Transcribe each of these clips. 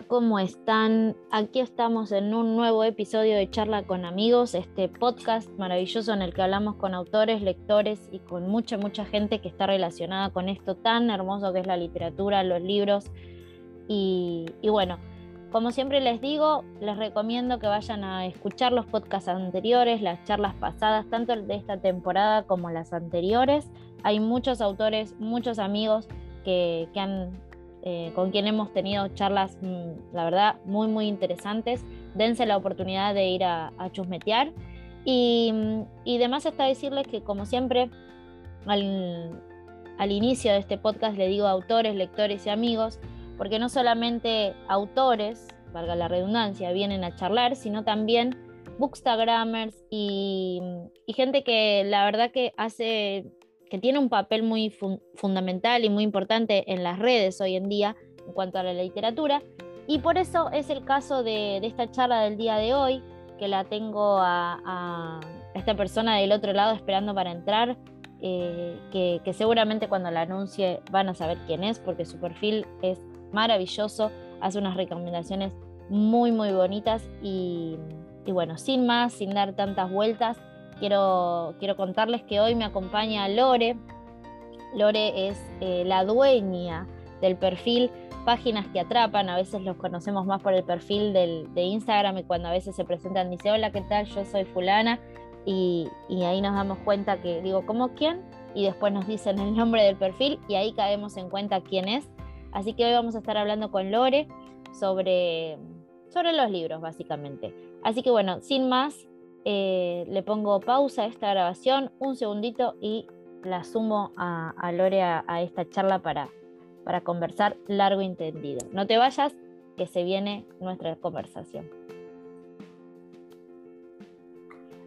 ¿cómo están? Aquí estamos en un nuevo episodio de Charla con Amigos, este podcast maravilloso en el que hablamos con autores, lectores y con mucha, mucha gente que está relacionada con esto tan hermoso que es la literatura, los libros. Y, bueno, como siempre les digo, les recomiendo que vayan a escuchar los podcasts anteriores, las charlas pasadas, tanto de esta temporada como las anteriores. Hay muchos autores, muchos amigos que, que han eh, con quien hemos tenido charlas, mm, la verdad, muy, muy interesantes. Dense la oportunidad de ir a, chusmetear. Y, mm, y demás está decirles que, como siempre, al, al inicio de este podcast le digo autores, lectores y amigos, porque no solamente autores, valga la redundancia, vienen a charlar, sino también bookstagrammers y, y gente que la verdad que hace que tiene un papel muy fundamental y muy importante en las redes hoy en día en cuanto a la literatura. Y por eso es el caso de, esta charla del día de hoy, que la tengo a, esta persona del otro lado esperando para entrar, eh, que, seguramente cuando la anuncie van a saber quién es, porque su perfil es maravilloso, hace unas recomendaciones muy, muy bonitas y, y bueno, sin más, sin dar tantas vueltas, quiero, quiero contarles que hoy me acompaña Lore. Lore es eh, la dueña del perfil Páginas que Atrapan, a veces los conocemos más por el perfil de Instagram y cuando a veces se presentan dice, hola, ¿qué tal? Yo soy fulana y, y ahí nos damos cuenta que digo, ¿cómo quién? Y después nos dicen el nombre del perfil y ahí caemos en cuenta quién es. Así que hoy vamos a estar hablando con Lore sobre, sobre los libros, básicamente. Así que bueno, sin más, eh, le pongo pausa a esta grabación, un segundito y la sumo a, Lore a, esta charla para, para conversar largo y entendido. No te vayas, que se viene nuestra conversación.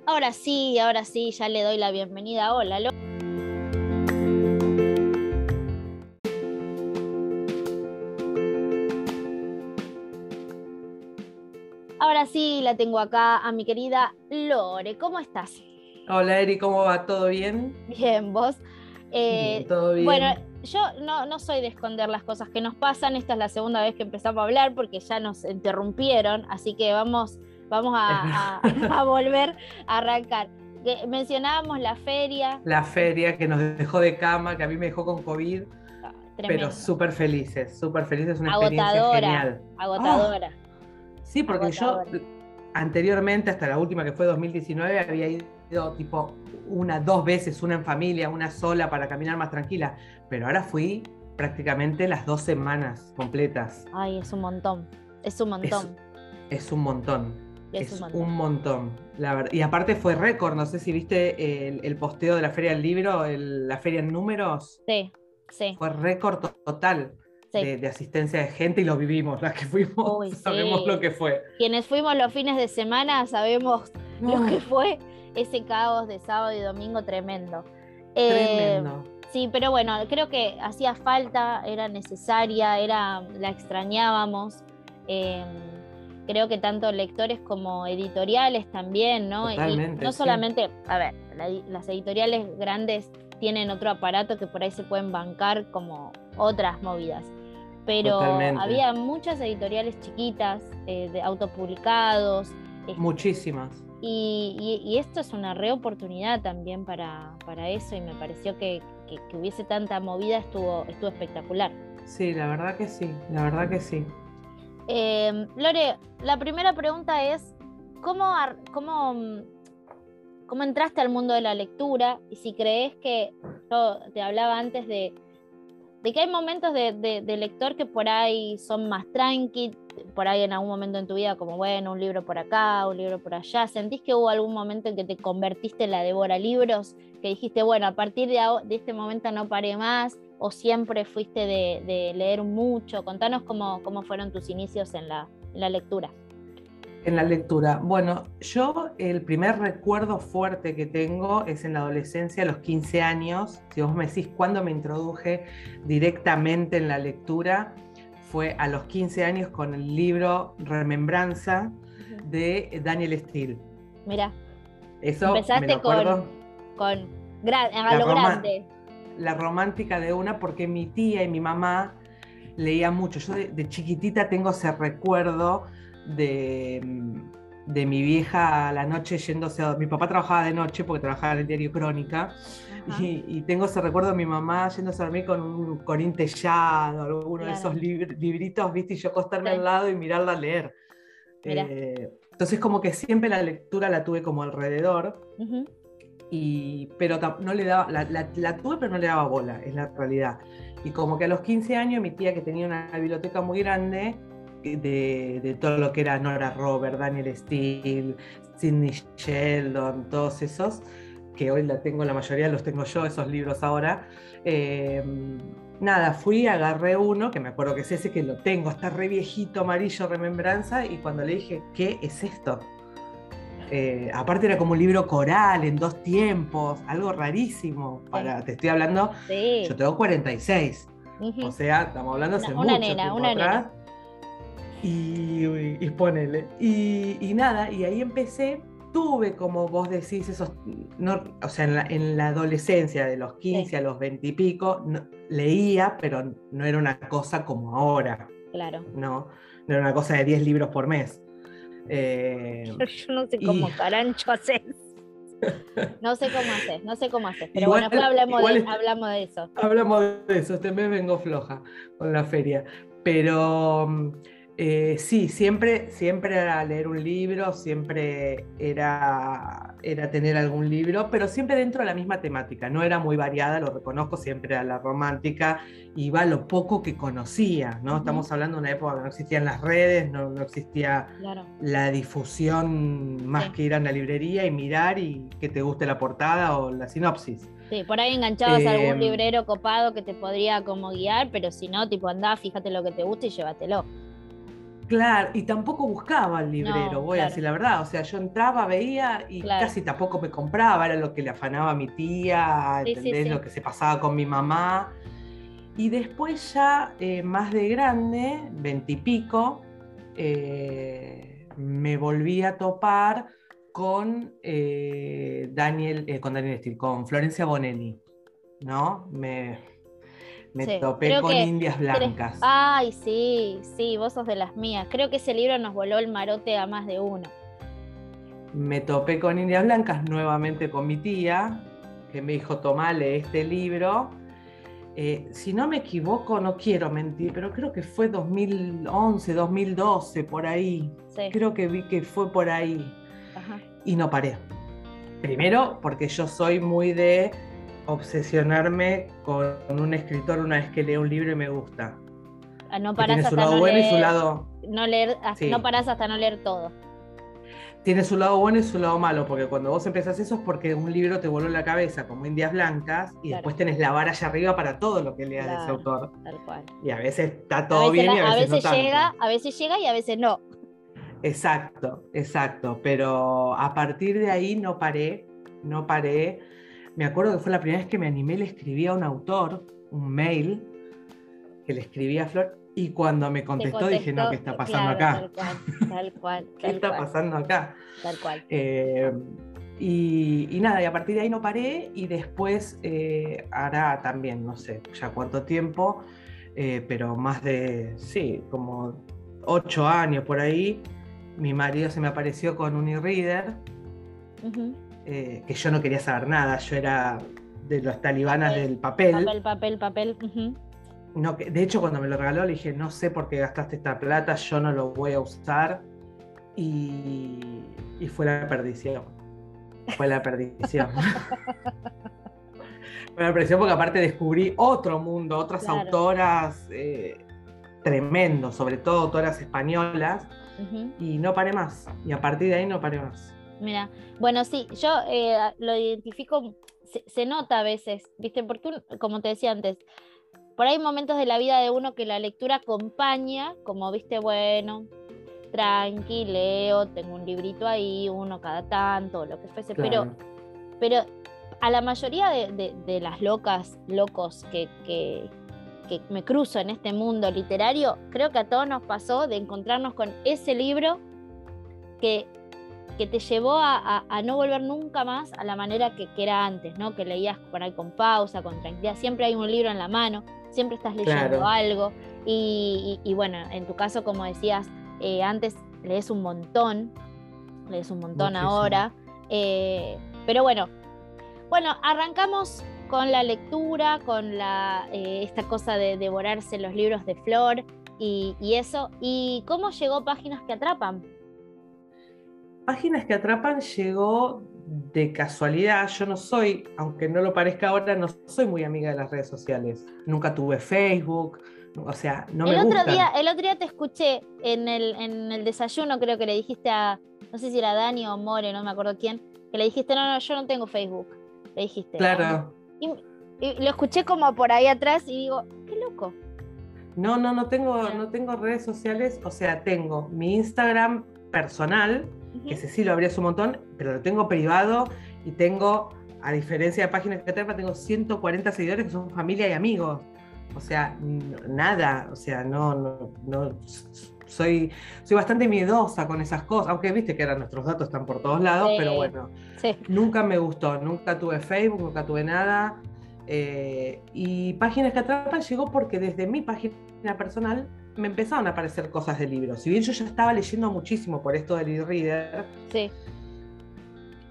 Ahora sí, ahora sí, ya le doy la bienvenida. Hola, Lore. Sí, la tengo acá a mi querida Lore. ¿Cómo estás? Hola Eri, ¿cómo va? ¿Todo bien? Bien, vos. Eh, todo bien. Bueno, yo no, soy de esconder las cosas que nos pasan. Esta es la segunda vez que empezamos a hablar porque ya nos interrumpieron, así que vamos, vamos a, volver a arrancar. mencionábamos la feria. La feria que nos dejó de cama, que a mí me dejó con COVID. Ah, pero súper felices, súper felices, una experiencia genial. Agotadora. Sí, porque yo anteriormente, hasta la última que fue 2019, había ido tipo una, dos veces, una en familia, una sola para caminar más tranquila, pero ahora fui prácticamente las dos semanas completas. Ay, es un montón, es un montón. Es, un montón. Es, un montón. la verdad. Y aparte fue récord, no sé si viste el, posteo de la Feria del Libro, la Feria en números. Sí, sí. Fue récord total de, asistencia de gente y lo vivimos, las que fuimos sabemos lo que fue. Quienes fuimos los fines de semana sabemos lo que fue ese caos de sábado y domingo tremendo. Eh, sí, pero bueno, creo que hacía falta, era necesaria, era, la extrañábamos. Em, creo que tanto lectores como editoriales también, ¿no? no solamente, a ver, las editoriales grandes tienen otro aparato que por ahí se pueden bancar como otras movidas pero había muchas editoriales chiquitas, eh, de autopublicados. Muchísimas. Y, esto es una reoportunidad también para, para eso y me pareció que, que, hubiese tanta movida estuvo, estuvo espectacular. Sí, la verdad que sí, la verdad que sí. Em, Lore, la primera pregunta es, ¿cómo, cómo, ¿cómo entraste al mundo de la lectura? Y si crees que, yo te hablaba antes de, de que hay momentos de, lector que por ahí son más tranqui, por ahí en algún momento en tu vida, como bueno, un libro por acá, un libro por allá. ¿Sentís que hubo algún momento en que te convertiste en la devora libros? Que dijiste, bueno, a partir de, este momento no paré más, o siempre fuiste de, leer mucho. Contanos cómo, cómo fueron tus inicios en la lectura. En la lectura. Bueno, yo el primer recuerdo fuerte que tengo es en la adolescencia, a los 15 años. Si vos me decís cuándo me introduje directamente en la lectura, fue a los 15 años con el libro Remembranza de Daniel Steele. Mira. Eso empezaste con, con a lo grande. La romántica de una, porque mi tía y mi mamá leía mucho. Yo de, chiquitita tengo ese recuerdo de, de, mi vieja a la noche yéndose a Mi papá trabajaba de noche porque trabajaba en el diario Crónica. Y, tengo ese recuerdo de mi mamá yéndose a dormir con un corín tellado, alguno de esos libritos, ¿viste? Y yo acostarme al lado y mirarla a leer. Eh, entonces como que siempre la lectura la tuve como alrededor, y, pero no le daba, la, tuve pero no le daba bola, es la realidad. Y como que a los 15 años mi tía que tenía una biblioteca muy grande, de, de, todo lo que era Nora Robert, Daniel Steele, Sidney Sheldon, todos esos, que hoy la tengo, la mayoría los tengo yo, esos libros ahora. Eh, nada, fui, agarré uno, que me acuerdo que es ese, que lo tengo, está re viejito, amarillo, remembranza, y cuando le dije, ¿qué es esto? Eh, aparte era como un libro coral en dos tiempos, algo rarísimo. Para, Te estoy hablando, yo tengo 46. O sea, estamos hablando hace una, mucho tiempo una atrás. Y, y, ponele. Y, y nada, y ahí empecé tuve, como vos decís, esos, no, o sea, en la, adolescencia, de los 15 a los 20 y pico, leía, pero no era una cosa como ahora. Claro. No, no era una cosa de 10 libros por mes. Eh, yo, no sé cómo carancho haces. No sé cómo haces, no sé cómo haces. Pero bueno, después hablamos, de, hablamos de eso. Hablamos de eso, este mes vengo floja con la feria. Pero mm, eh, sí, siempre, siempre era leer un libro, siempre era, era tener algún libro, pero siempre dentro de la misma temática. No era muy variada, lo reconozco, siempre era la romántica, iba lo poco que conocía, ¿no? Estamos hablando de una época que no existían las redes, no, existía la difusión más que ir a una librería y mirar y que te guste la portada o la sinopsis. Sí, por ahí enganchabas a algún em, librero copado que te podría como guiar, pero si no, tipo andá, fíjate lo que te gusta y llévatelo. Claro, y tampoco buscaba el librero, voy a decir la verdad. O sea, yo entraba, veía y casi tampoco me compraba, era lo que le afanaba a mi tía, ¿entendés? Lo que se pasaba con mi mamá. Y después ya, eh, más de grande, veintipico, eh, me volví a topar con eh, Daniel, con Daniel Steele, con Florencia Bonelli, ¿no? Me, me topé con Indias Blancas. Ay, sí, sí, vos sos de las mías. Creo que ese libro nos voló el marote a más de uno. Me topé con Indias Blancas nuevamente con mi tía, que me dijo, tomale este libro. Eh, si no me equivoco, no quiero mentir, pero creo que fue 2011, 2012, por ahí. Creo que vi que fue por ahí. Y no paré. Primero, porque yo soy muy de obsesionarme con un escritor una vez que leo un libro y me gusta. Ah, no paras hasta no bueno leer, y su lado. No, leer, no parás hasta no leer todo. Tiene su lado bueno y su lado malo, porque cuando vos empezás eso es porque un libro te voló la cabeza, como Indias Blancas, y después tenés la vara allá arriba para todo lo que leas de ese autor. Tal cual. Y a veces está todo bien y a veces, llega, A veces llega y a veces no. Exacto, exacto. Pero a partir de ahí no paré, no paré me acuerdo que fue la primera vez que me animé, le escribí a un autor, un mail, que le escribí a Flor, y cuando me contestó, dije, no, ¿qué está pasando acá? Tal cual, ¿Qué está pasando acá? Tal cual. Eh, y, nada, y a partir de ahí no paré y después eh, hará también, no sé, ya cuánto tiempo, eh, pero más de, sí, como ocho años por ahí, mi marido se me apareció con un e-reader. Eh, que yo no quería saber nada, yo era de los talibanas del papel. Papel, papel, papel. no, de hecho, cuando me lo regaló le dije, no sé por qué gastaste esta plata, yo no lo voy a usar. Y, fue la perdición. Fue la perdición. fue la perdición porque aparte descubrí otro mundo, otras autoras eh, tremendos, sobre todo autoras españolas, y no paré más. Y a partir de ahí no paré más. Mira, bueno, sí, yo eh, lo identifico, se, nota a veces, ¿viste? Porque, como te decía antes, por ahí hay momentos de la vida de uno que la lectura acompaña, como viste, bueno, tranqui, leo, tengo un librito ahí, uno cada tanto, lo que fuese, pero, pero a la mayoría de, las locas, locos que, que, que me cruzo en este mundo literario, creo que a todos nos pasó de encontrarnos con ese libro que que te llevó a, no volver nunca más a la manera que, era antes, ¿no? Que leías por ahí con pausa, con tranquilidad. Siempre hay un libro en la mano. siempre estás leyendo algo. Y, bueno, en tu caso, como decías, eh, antes lees un montón, lees un montón ahora. Eh, pero bueno, bueno, arrancamos con la lectura, con la, eh, esta cosa de devorarse los libros de Flor y, eso. ¿Y cómo llegó Páginas que Atrapan? Páginas que Atrapan llegó de casualidad. Yo no soy, aunque no lo parezca ahora, no soy muy amiga de las redes sociales. Nunca tuve Facebook. O sea, no el me otro día El otro día te escuché en el, en el desayuno, creo que le dijiste a, no sé si era Dani o More, no me acuerdo quién, que le dijiste, no, no, yo no tengo Facebook. Le dijiste. Claro. Y, lo escuché como por ahí atrás y digo, qué loco. No, no, no tengo, no tengo redes sociales, o sea, tengo mi Instagram personal, que ese sí lo abrías un montón, pero lo tengo privado y tengo, a diferencia de páginas que tengo, tengo 140 seguidores que son familia y amigos. O sea, nada, o sea, no, no, no soy, soy bastante miedosa con esas cosas, aunque viste que ahora nuestros datos están por todos lados, pero bueno, nunca me gustó, nunca tuve Facebook, nunca tuve nada. Eh, y Páginas que Atrapan llegó porque desde mi página personal me empezaron a aparecer cosas de libros. Si bien yo ya estaba leyendo muchísimo por esto del e-reader, sí.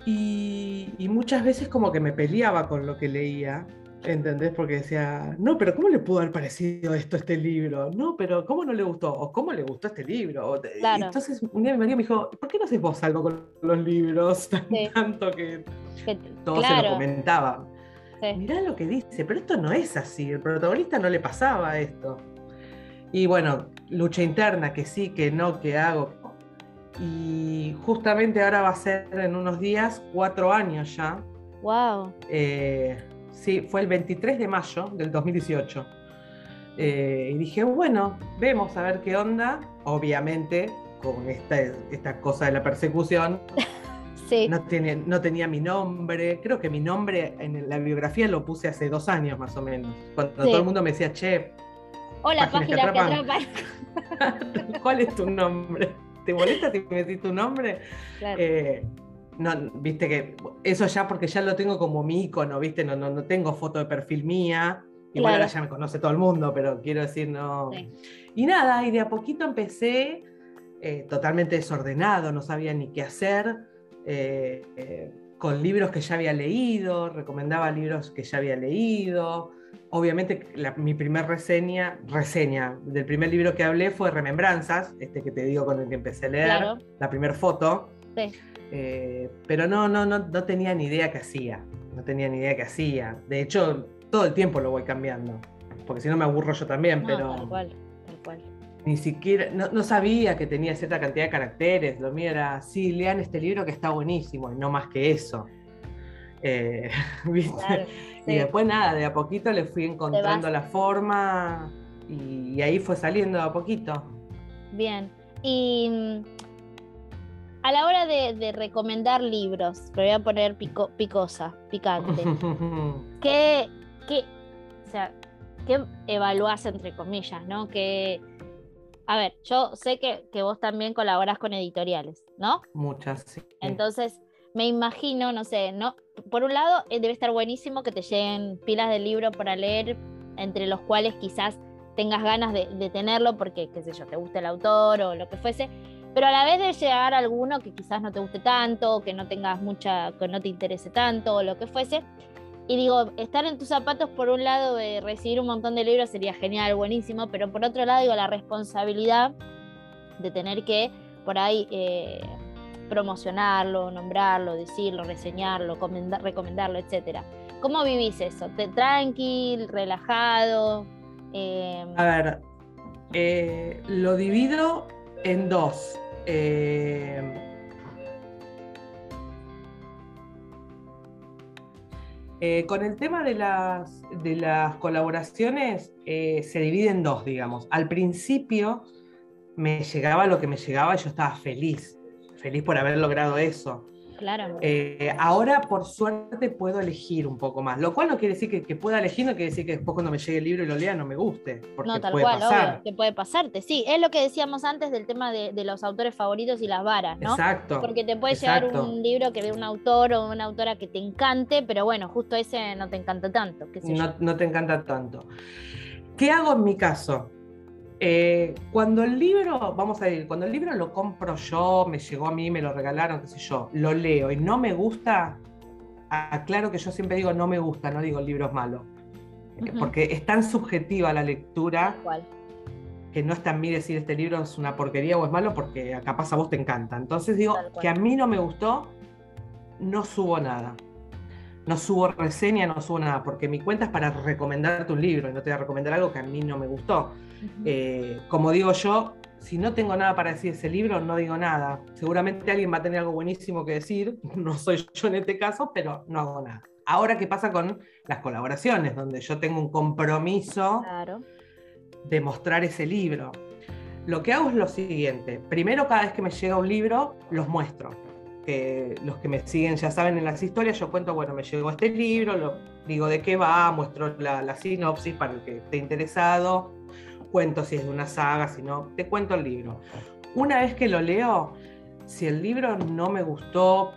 y, y, muchas veces como que me peleaba con lo que leía. ¿Entendés? Porque decía, no, pero ¿cómo le pudo haber parecido esto a este libro? No, pero ¿cómo no le gustó? ¿O cómo le gustó este libro? Entonces un día mi marido me dijo, ¿por qué no haces vos algo con los libros? Tanto que, todo se lo comentaba. Mirá lo que dice, pero esto no es así, el protagonista no le pasaba esto. Y bueno, lucha interna, que sí, que no, que hago. Y justamente ahora va a ser en unos días, cuatro años ya. Wow. Eh, Sí, fue el 23 de mayo del 2018. Eh, y dije, bueno, vemos a ver qué onda. Obviamente, con esta, esta cosa de la persecución, sí. no, tiene, no tenía mi nombre. Creo que mi nombre en la biografía lo puse hace dos años más o menos. Cuando todo el mundo me decía, che. Hola, página que atrapan. ¿Cuál es tu nombre? ¿Te molesta si me decís tu nombre? Claro. Eh, no, viste que eso ya porque ya lo tengo como mi icono, viste, no, no, tengo foto de perfil mía. Igual ahora ya me conoce todo el mundo, pero quiero decir, no. Y nada, y de a poquito empecé eh, totalmente desordenado, no sabía ni qué hacer, eh, eh, con libros que ya había leído, recomendaba libros que ya había leído. Obviamente, mi primer reseña, reseña del primer libro que hablé fue Remembranzas, este que te digo con el que empecé a leer, la primera foto. Sí. Eh, pero no, no, no, no tenía ni idea qué hacía. No tenía ni idea qué hacía. De hecho, todo el tiempo lo voy cambiando. Porque si no me aburro yo también, pero. Tal cual, tal cual. Ni siquiera, no, sabía que tenía cierta cantidad de caracteres. Lo mío era, sí, lean este libro que está buenísimo, y no más que eso. Eh, ¿viste? Y después nada, de a poquito le fui encontrando la forma y, y ahí fue saliendo de a poquito. Bien. Y a la hora de, recomendar libros, lo voy a poner picosa, picante. ¿Qué, qué, o sea, ¿qué evaluás entre comillas, no? Que, a ver, yo sé que, vos también colaborás con editoriales, ¿no? Muchas, sí. Entonces, me imagino, no sé, ¿no? Por un lado, eh, debe estar buenísimo que te lleguen pilas de libros para leer, entre los cuales quizás tengas ganas de, tenerlo porque, qué sé yo, te gusta el autor o lo que fuese pero a la vez de llegar alguno que quizás no te guste tanto, que no tengas mucha, que no te interese tanto o lo que fuese. Y digo, estar en tus zapatos por un lado de recibir un montón de libros sería genial, buenísimo, pero por otro lado digo la responsabilidad de tener que por ahí eh, promocionarlo, nombrarlo, decirlo, reseñarlo, recomendarlo, etc. ¿Cómo vivís eso? ¿Te tranquil, relajado? Eh, a ver, eh, lo divido en dos. Eh, eh, con el tema de las, de las colaboraciones eh, se divide en dos, digamos. Al principio me llegaba lo que me llegaba y yo estaba feliz, feliz por haber logrado eso. Claro. Eh, ahora, por suerte, puedo elegir un poco más. Lo cual no quiere decir que, pueda elegir, no quiere decir que después cuando me llegue el libro y lo lea no me guste. Porque no, tal puede cual, pasar. que puede pasarte. Sí, es lo que decíamos antes del tema de, los autores favoritos y las varas, ¿no? Exacto. Porque te puede llegar un libro que ve un autor o una autora que te encante, pero bueno, justo ese no te encanta tanto. no, no te encanta tanto. ¿Qué hago en mi caso? Eh, cuando el libro, vamos a ir, cuando el libro lo compro yo, me llegó a mí, me lo regalaron, qué sé yo, lo leo y no me gusta, aclaro que yo siempre digo no me gusta, no digo el libro es malo. Porque es tan subjetiva la lectura que no está en mí decir este libro es una porquería o es malo porque capaz a vos te encanta. Entonces digo que a mí no me gustó, no subo nada. No subo reseña, no subo nada, porque mi cuenta es para recomendarte un libro y no te voy a recomendar algo que a mí no me gustó. Eh, como digo yo, si no tengo nada para decir ese libro, no digo nada. Seguramente alguien va a tener algo buenísimo que decir, no soy yo en este caso, pero no hago nada. Ahora, ¿qué pasa con las colaboraciones? Donde yo tengo un compromiso de mostrar ese libro. Lo que hago es lo siguiente. Primero, cada vez que me llega un libro, los muestro. Los que me siguen ya saben en las historias, yo cuento, bueno, me llegó este libro, lo, digo de qué va, muestro la, la sinopsis para el que esté interesado, cuento si es de una saga, si no, te cuento el libro. Una vez que lo leo, si el libro no me gustó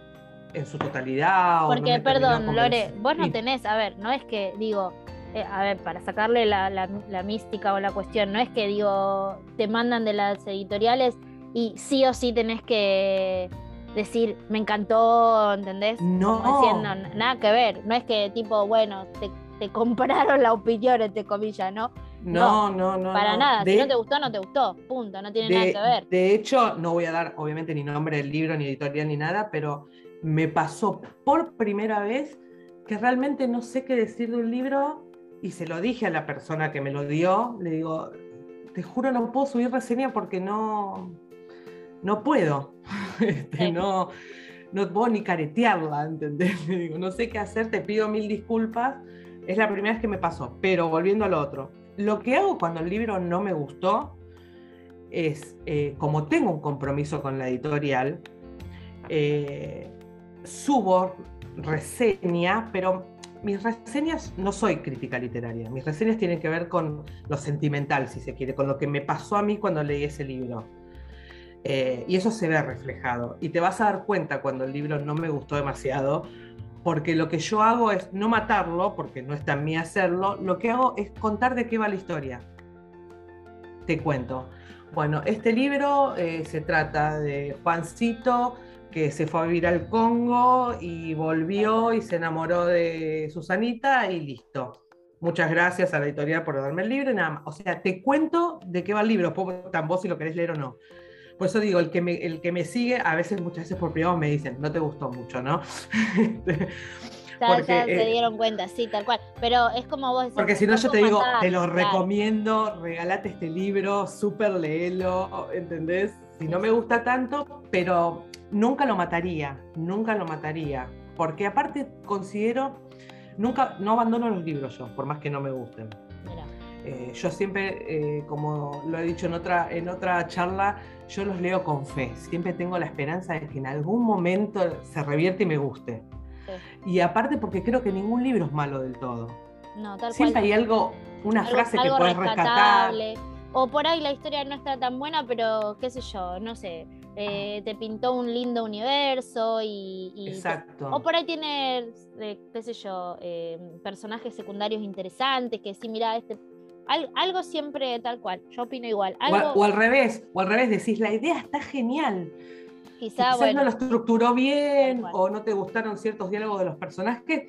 en su totalidad. Porque, perdón, Lore, vos no tenés, a ver, no es que digo, eh, a ver, para sacarle la, mística o la cuestión, no es que digo, te mandan de las editoriales y sí o sí tenés que decir, me encantó, ¿entendés? No. diciendo, nada que ver, no es que tipo, bueno, te, compraron la opinión, entre comillas, ¿no? No, no, no. para nada, si no te gustó, no te gustó, punto, no tiene nada que ver. De hecho, no voy a dar, obviamente, ni nombre del libro, ni editorial, ni nada, pero me pasó por primera vez que realmente no sé qué decir de un libro y se lo dije a la persona que me lo dio, le digo, te juro no puedo subir reseña porque no, no puedo, este, no, no puedo ni caretearla, ¿entendés? Digo, no sé qué hacer, te pido mil disculpas, es la primera vez que me pasó, pero volviendo al otro, lo que hago cuando el libro no me gustó es, eh, como tengo un compromiso con la editorial, eh, subo reseña, pero mis reseñas no soy crítica literaria. Mis reseñas tienen que ver con lo sentimental, si se quiere, con lo que me pasó a mí cuando leí ese libro. Eh, y eso se ve reflejado. Y te vas a dar cuenta cuando el libro no me gustó demasiado, porque lo que yo hago es no matarlo, porque no está en mí hacerlo, lo que hago es contar de qué va la historia. Te cuento. Bueno, este libro eh, se trata de Juancito, que se fue a vivir al Congo y volvió y se enamoró de Susanita y listo. Muchas gracias a la editorial por darme el libro nada más. O sea, te cuento de qué va el libro, tan vos si lo querés leer o no. Por eso digo, el que me, el que me sigue, a veces, muchas veces por privado me dicen, no te gustó mucho, ¿no? Porque, ya, se eh, dieron cuenta, sí, tal cual. Pero es como vos Porque si no, yo te digo, te lo recomiendo, regalate este libro, súper léelo, ¿entendés? Si no me gusta tanto, pero nunca lo mataría, nunca lo mataría. Porque aparte considero, nunca, no abandono los libros yo, por más que no me gusten. Eh, yo siempre, eh, como lo he dicho en otra, en otra charla, yo los leo con fe. Siempre tengo la esperanza de que en algún momento se revierte y me guste. Y aparte porque creo que ningún libro es malo del todo. No, tal Siempre hay algo, una frase que puedes rescatar. O por ahí la historia no está tan buena, pero qué sé yo, no sé. Eh, te pintó un lindo universo y, Exacto. o por ahí tiene, qué sé yo, personajes secundarios interesantes que sí, mira, este algo siempre tal cual, yo opino igual. O, al revés, o al revés, decís, la idea está genial. Quizá, Quizás no lo estructuró bien o no te gustaron ciertos diálogos de los personajes,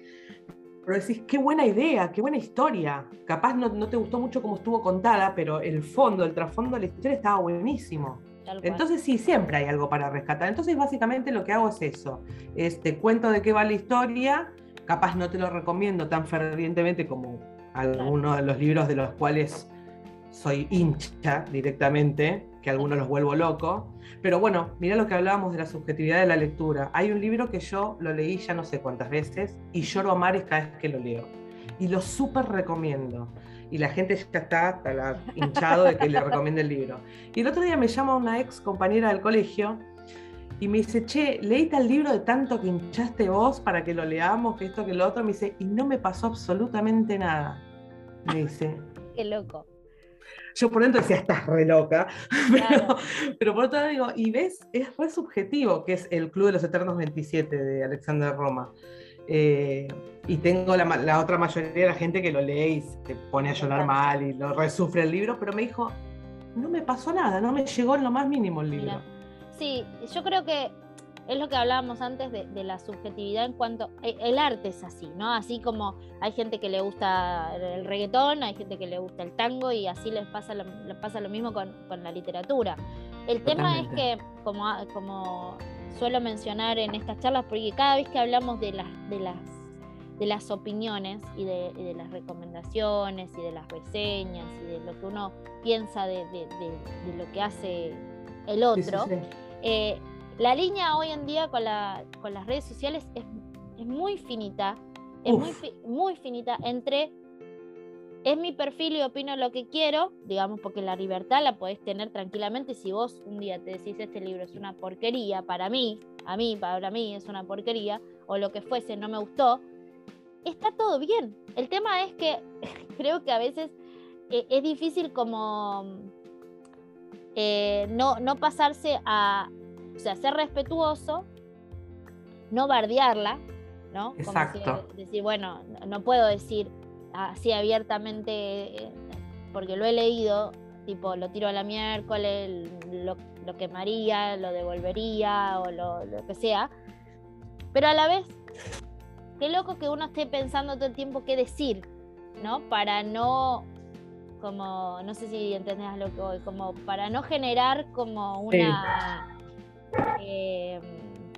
pero decís, qué buena idea, qué buena historia. Capaz no, no te gustó mucho cómo estuvo contada, pero el fondo, el trasfondo de la historia estaba buenísimo. Entonces sí, siempre hay algo para rescatar. Entonces básicamente lo que hago es eso, es te cuento de qué va la historia, capaz no te lo recomiendo tan fervientemente como algunos de los libros de los cuales soy hincha directamente, que algunos los vuelvo loco. Pero bueno, mira lo que hablábamos de la subjetividad de la lectura. Hay un libro que yo lo leí ya no sé cuántas veces y lloro a mares cada vez que lo leo. Y lo súper recomiendo y la gente ya está, hinchado de que le recomiende el libro. Y el otro día me llama una ex compañera del colegio y me dice, che, leí tal libro de tanto que hinchaste vos para que lo leamos, que esto, que lo otro. Me dice, y no me pasó absolutamente nada. Me dice. Qué loco. Yo por dentro decía, estás re loca. Pero, pero, por otro lado digo, y ves, es re subjetivo, que es el Club de los Eternos 27 de Alexander Roma. Eh, y tengo la, otra mayoría de la gente que lo lee y se pone a llorar mal y lo resufre el libro, pero me dijo, no me pasó nada, no me llegó en lo más mínimo el libro. Sí, yo creo que es lo que hablábamos antes de, la subjetividad en cuanto e, el arte es así, ¿no? Así como hay gente que le gusta el reggaetón, hay gente que le gusta el tango y así les pasa lo, les pasa lo mismo con, la literatura. El tema es que, como, como suelo mencionar en estas charlas, porque cada vez que hablamos de las, de las, de las opiniones y de, las recomendaciones y de las reseñas y de lo que uno piensa de, lo que hace el otro, eh, la línea hoy en día con, la, con las redes sociales es, muy finita, es muy, muy finita entre es mi perfil y opino lo que quiero, digamos, porque la libertad la podés tener tranquilamente. Si vos un día te decís este libro es una porquería, para mí, a mí, para mí es una porquería, o lo que fuese, no me gustó, está todo bien. El tema es que creo que a veces eh, es difícil como eh, no, no pasarse a, o sea, ser respetuoso, no bardearla, ¿no? Exacto. decir, bueno, no puedo decir, así abiertamente, eh, porque lo he leído, tipo, lo tiro a la miércoles, lo, lo quemaría, lo devolvería o lo, que sea. Pero a la vez, qué loco que uno esté pensando todo el tiempo qué decir, ¿no? Para no, como, no sé si entendés lo que voy, como para no generar como una eh,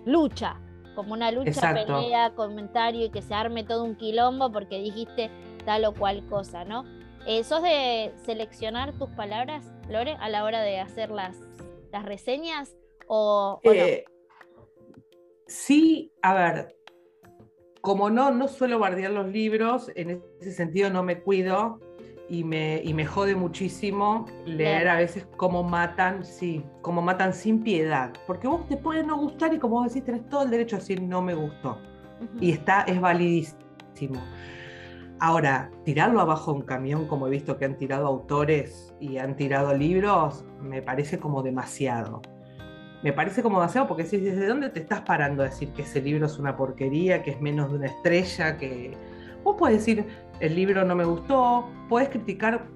lucha, como una lucha, pelea, comentario y que se arme todo un quilombo porque dijiste tal o cual cosa, ¿no? Eh, ¿Sos de seleccionar tus palabras, Lore, a la hora de hacer las, las reseñas? O, eh, Sí, a ver, como no, no suelo bardear los libros, en ese sentido no me cuido y me, y me jode muchísimo leer a veces cómo matan, sí, cómo matan sin piedad. Porque vos te puede no gustar y como vos decís, tenés todo el derecho a decir no me gustó. Y está, es validísimo. Ahora, tirarlo abajo un camión, como he visto que han tirado autores y han tirado libros, me parece como demasiado. Me parece como demasiado porque si desde dónde te estás parando a decir que ese libro es una porquería, que es menos de una estrella, que vos puedes decir el libro no me gustó, puedes criticar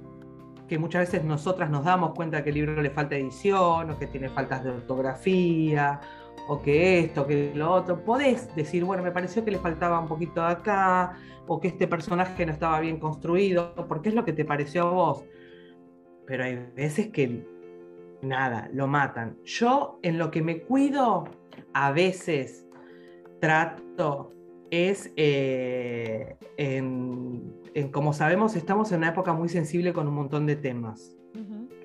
que muchas veces nosotras nos damos cuenta que el libro le falta edición o que tiene faltas de ortografía o que esto, que lo otro, podés decir, bueno, me pareció que le faltaba un poquito de acá, o que este personaje no estaba bien construido, porque es lo que te pareció a vos. Pero hay veces que nada, lo matan. Yo en lo que me cuido, a veces trato, es eh, en, como sabemos, estamos en una época muy sensible con un montón de temas.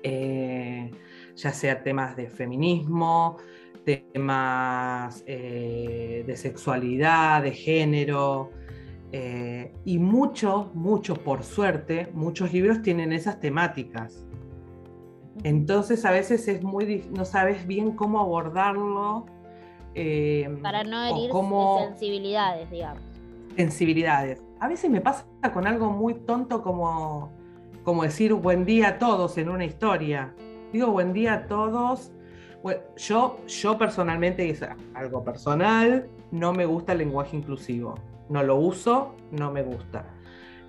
Eh, ya sea temas de feminismo, temas eh, de sexualidad, de género. Y muchos, muchos, por suerte, muchos libros tienen esas temáticas. Entonces a veces es muy no sabes bien cómo abordarlo. Eh, Para no herir sensibilidades, digamos. Sensibilidades. A veces me pasa con algo muy tonto como, como decir buen día a todos en una historia. Digo buen día a todos yo, yo personalmente, es algo personal, no me gusta el lenguaje inclusivo. No lo uso, no me gusta.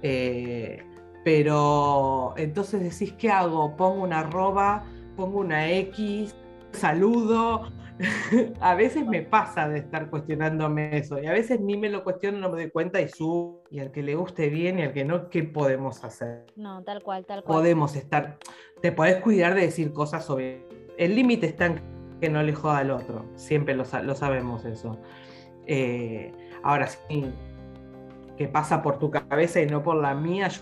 Eh, pero entonces decís, ¿qué hago? Pongo una arroba, pongo una X, saludo. a veces me pasa de estar cuestionándome eso y a veces ni me lo cuestiono, no me doy cuenta y subo. Y al que le guste bien y al que no, ¿qué podemos hacer? No, tal cual, tal cual. Podemos estar, te podés cuidar de decir cosas sobre el límite está en que no le joda al otro, siempre lo, sabemos eso. Eh, ahora sí, que pasa por tu cabeza y no por la mía, yo,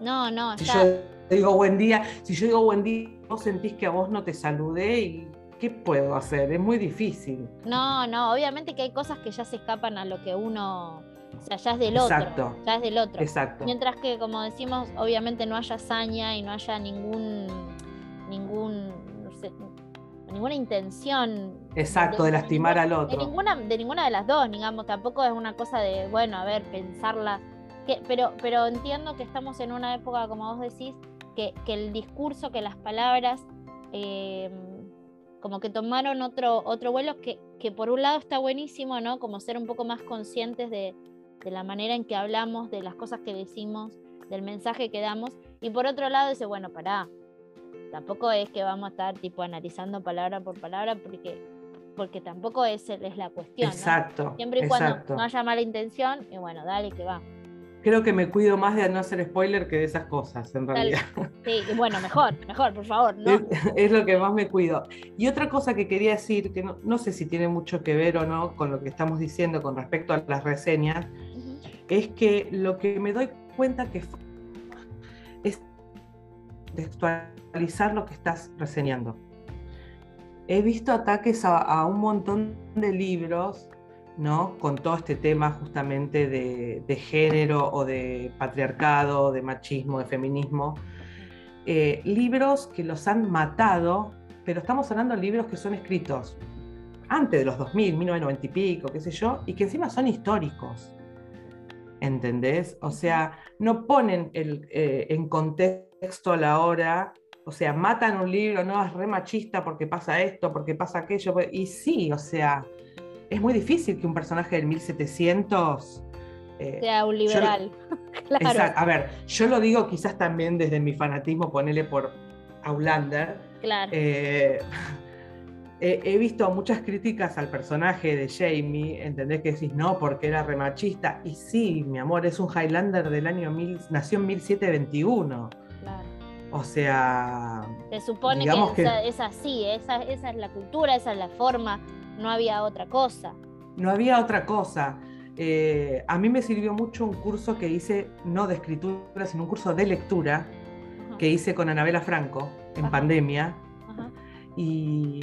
No, no, si yo digo buen día, si yo digo buen día, vos sentís que a vos no te saludé y ¿qué puedo hacer? Es muy difícil. No, no, obviamente que hay cosas que ya se escapan a lo que uno, o sea, ya es del otro, ya es del otro. Exacto. Mientras que, como decimos, obviamente no haya hazaña y no haya ningún ningún, ninguna intención. Exacto, de, lastimar al otro. De ninguna, de ninguna de las dos, digamos, tampoco es una cosa de, bueno, a ver, pensarla. Que, pero, pero entiendo que estamos en una época, como vos decís, que, el discurso, que las palabras, eh, como que tomaron otro, otro vuelo que, que por un lado está buenísimo, ¿no? Como ser un poco más conscientes de, de la manera en que hablamos, de las cosas que decimos, del mensaje que damos. Y por otro lado dice, bueno, pará, tampoco es que vamos a estar tipo analizando palabra por palabra porque, porque tampoco es, es la cuestión. Exacto. Siempre y cuando no haya mala intención, y bueno, dale que va. Creo que me cuido más de no hacer spoiler que de esas cosas, en realidad. Sí, bueno, mejor, mejor, por favor. ¿no? Es, lo que más me cuido. Y otra cosa que quería decir, que no, sé si tiene mucho que ver o no con lo que estamos diciendo con respecto a las reseñas, es que lo que me doy cuenta que es textualizar lo que estás reseñando. He visto ataques a, un montón de libros, ¿no? Con todo este tema justamente de, género o de patriarcado, de machismo, de feminismo. Eh, libros que los han matado, pero estamos hablando de libros que son escritos antes de los 2000, 1990 y pico, qué sé yo, y que encima son históricos. ¿entendés? O sea, no ponen el, eh, en contexto a la hora, o sea, matan un libro, no, es re machista porque pasa esto, porque pasa aquello, y sí, o sea, es muy difícil que un personaje del 1700... Eh, sea un liberal. claro. A ver, yo lo digo quizás también desde mi fanatismo, ponele por Aulander. Claro. Eh, he visto muchas críticas al personaje de Jamie, entendés que decís no, porque era remachista. Y sí, mi amor, es un Highlander del año mil, nació en 1721. Claro. O sea. Se supone que, Es, así, esa, esa es la cultura, esa es la forma, no había otra cosa. No había otra cosa. Eh, a mí me sirvió mucho un curso que hice, no de escritura, sino un curso de lectura, que hice con Anabela Franco en pandemia y,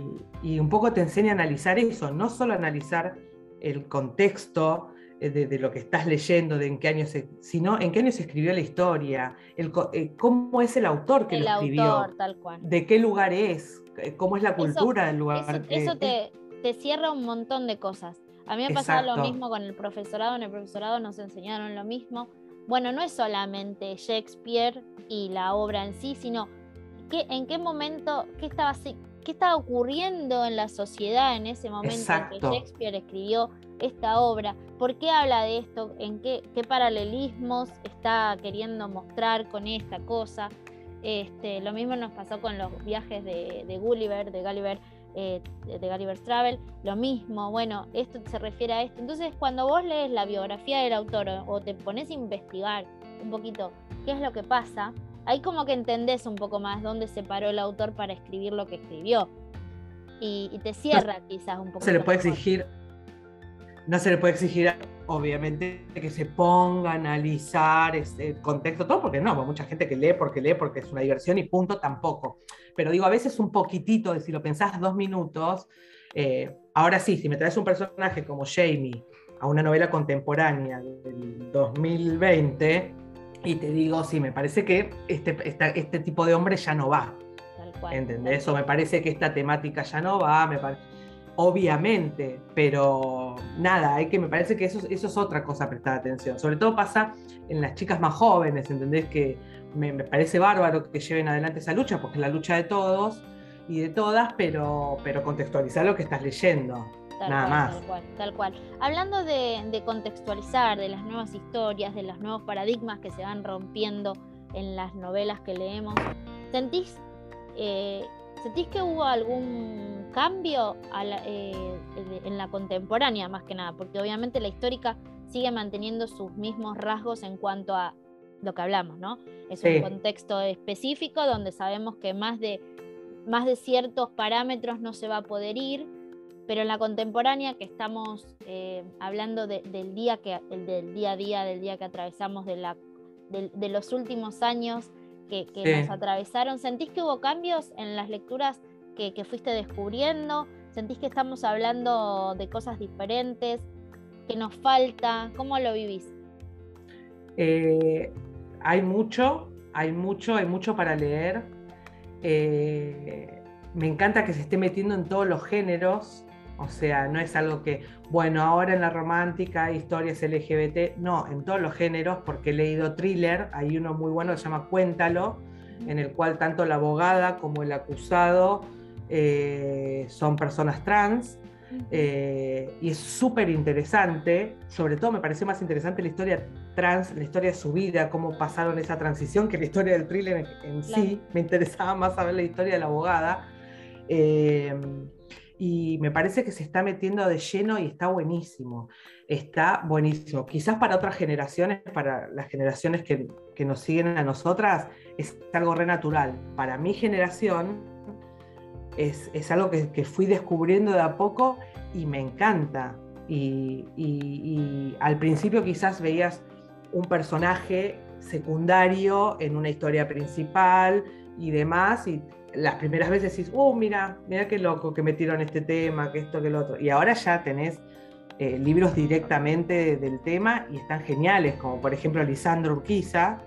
un poco te enseña a analizar eso, no solo analizar el contexto eh, de, lo que estás leyendo, de en qué año se, sino en qué año se escribió la historia, el, eh, cómo es el autor que lo escribió, de qué lugar es, cómo es la cultura del lugar. Eso, te, te, cierra un montón de cosas. A mí me pasaba lo mismo con el profesorado, en el profesorado nos enseñaron lo mismo. Bueno, no es solamente Shakespeare y la obra en sí, sino que, en qué momento, qué estaba qué estaba ocurriendo en la sociedad en ese momento en que Shakespeare escribió esta obra, por qué habla de esto, en qué, paralelismos está queriendo mostrar con esta cosa. Este, lo mismo nos pasó con los viajes de, Gulliver, de Gulliver, eh, de Gulliver's Travel, lo mismo, bueno, esto se refiere a esto. Entonces, cuando vos lees la biografía del autor o te pones a investigar un poquito qué es lo que pasa, ahí como que entendés un poco más dónde se paró el autor para escribir lo que escribió. Y, te cierra quizás un poco. Se le puede exigir, no se le puede exigir, obviamente, que se ponga a analizar el contexto, todo, porque no, hay mucha gente que lee porque lee, porque es una diversión y punto, tampoco. Pero digo, a veces un poquitito, de si lo pensás dos minutos, eh, ahora sí, si me traes un personaje como Jamie a una novela contemporánea del 2020, y te digo, sí, me parece que este, este tipo de hombre ya no va. Tal cual, ¿Entendés? O me parece que esta temática ya no va, me obviamente, pero nada, hay que, me parece que eso, eso es otra cosa a prestar atención. Sobre todo pasa en las chicas más jóvenes, ¿entendés? Que me, me parece bárbaro que lleven adelante esa lucha, porque es la lucha de todos y de todas, pero, pero contextualizar lo que estás leyendo. Nada más. Tal cual, tal cual. Hablando de, contextualizar, de las nuevas historias, de los nuevos paradigmas que se van rompiendo en las novelas que leemos, ¿sentís, eh, ¿sentís que hubo algún cambio eh, en la contemporánea, más que nada? Porque obviamente la histórica sigue manteniendo sus mismos rasgos en cuanto a lo que hablamos, ¿no? Es un contexto específico donde sabemos que más de, más de ciertos parámetros no se va a poder ir pero en la contemporánea que estamos eh, hablando del, día que, del día a día, del día que atravesamos, de, la, de, los últimos años que, nos atravesaron, ¿sentís que hubo cambios en las lecturas que, fuiste descubriendo? ¿Sentís que estamos hablando de cosas diferentes? ¿Que nos falta? ¿Cómo lo vivís? Eh, hay mucho, hay mucho, hay mucho para leer. Eh, me encanta que se esté metiendo en todos los géneros. O sea, no es algo que, bueno, ahora en la romántica hay historias LGBT, no, en todos los géneros, porque he leído thriller, hay uno muy bueno que se llama Cuéntalo, en el cual tanto la abogada como el acusado eh, son personas trans. Eh, y es súper interesante, sobre todo me pareció más interesante la historia trans, la historia de su vida, cómo pasaron esa transición, que la historia del thriller en, sí. Me interesaba más saber la historia de la abogada. Eh, y me parece que se está metiendo de lleno y está buenísimo. Está buenísimo. Quizás para otras generaciones, para las generaciones que, que nos siguen a nosotras, es algo re natural. Para mi generación, es, algo que, fui descubriendo de a poco y me encanta. Y, al principio quizás veías un personaje secundario en una historia principal y demás, y las primeras veces decís, oh, mira, mira qué loco que metieron este tema, que esto, que lo otro. Y ahora ya tenés eh, libros directamente del tema y están geniales, como por ejemplo Lisandro Urquiza,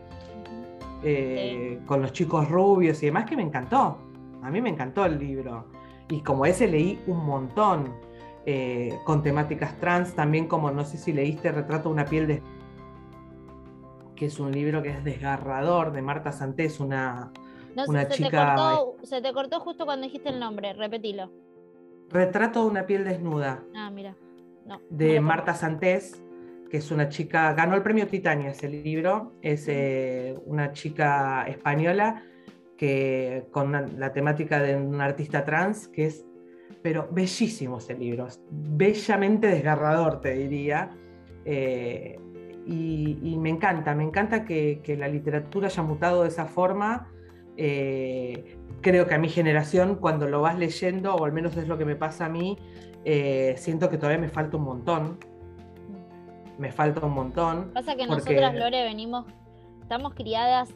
eh, con los chicos rubios y demás, que me encantó. A mí me encantó el libro. Y como ese leí un montón eh, con temáticas trans, también como no sé si leíste Retrato de una piel de... que es un libro que es desgarrador, de Marta Santés, una, una chica... se te cortó justo cuando dijiste el nombre, repetilo. Retrato de una piel desnuda. Ah, mira. de Marta Santés, que es una chica, ganó el premio Titania ese libro, es eh, una chica española que, con la temática de un artista trans, que es, pero bellísimo ese libro, bellamente desgarrador, te diría. Eh, y, me encanta, me encanta que, la literatura haya mutado de esa forma. Eh, creo que a mi generación, cuando lo vas leyendo, o al menos es lo que me pasa a mí, eh, siento que todavía me falta un montón. Me falta un montón. Pasa que nosotras, Lore, venimos estamos criadas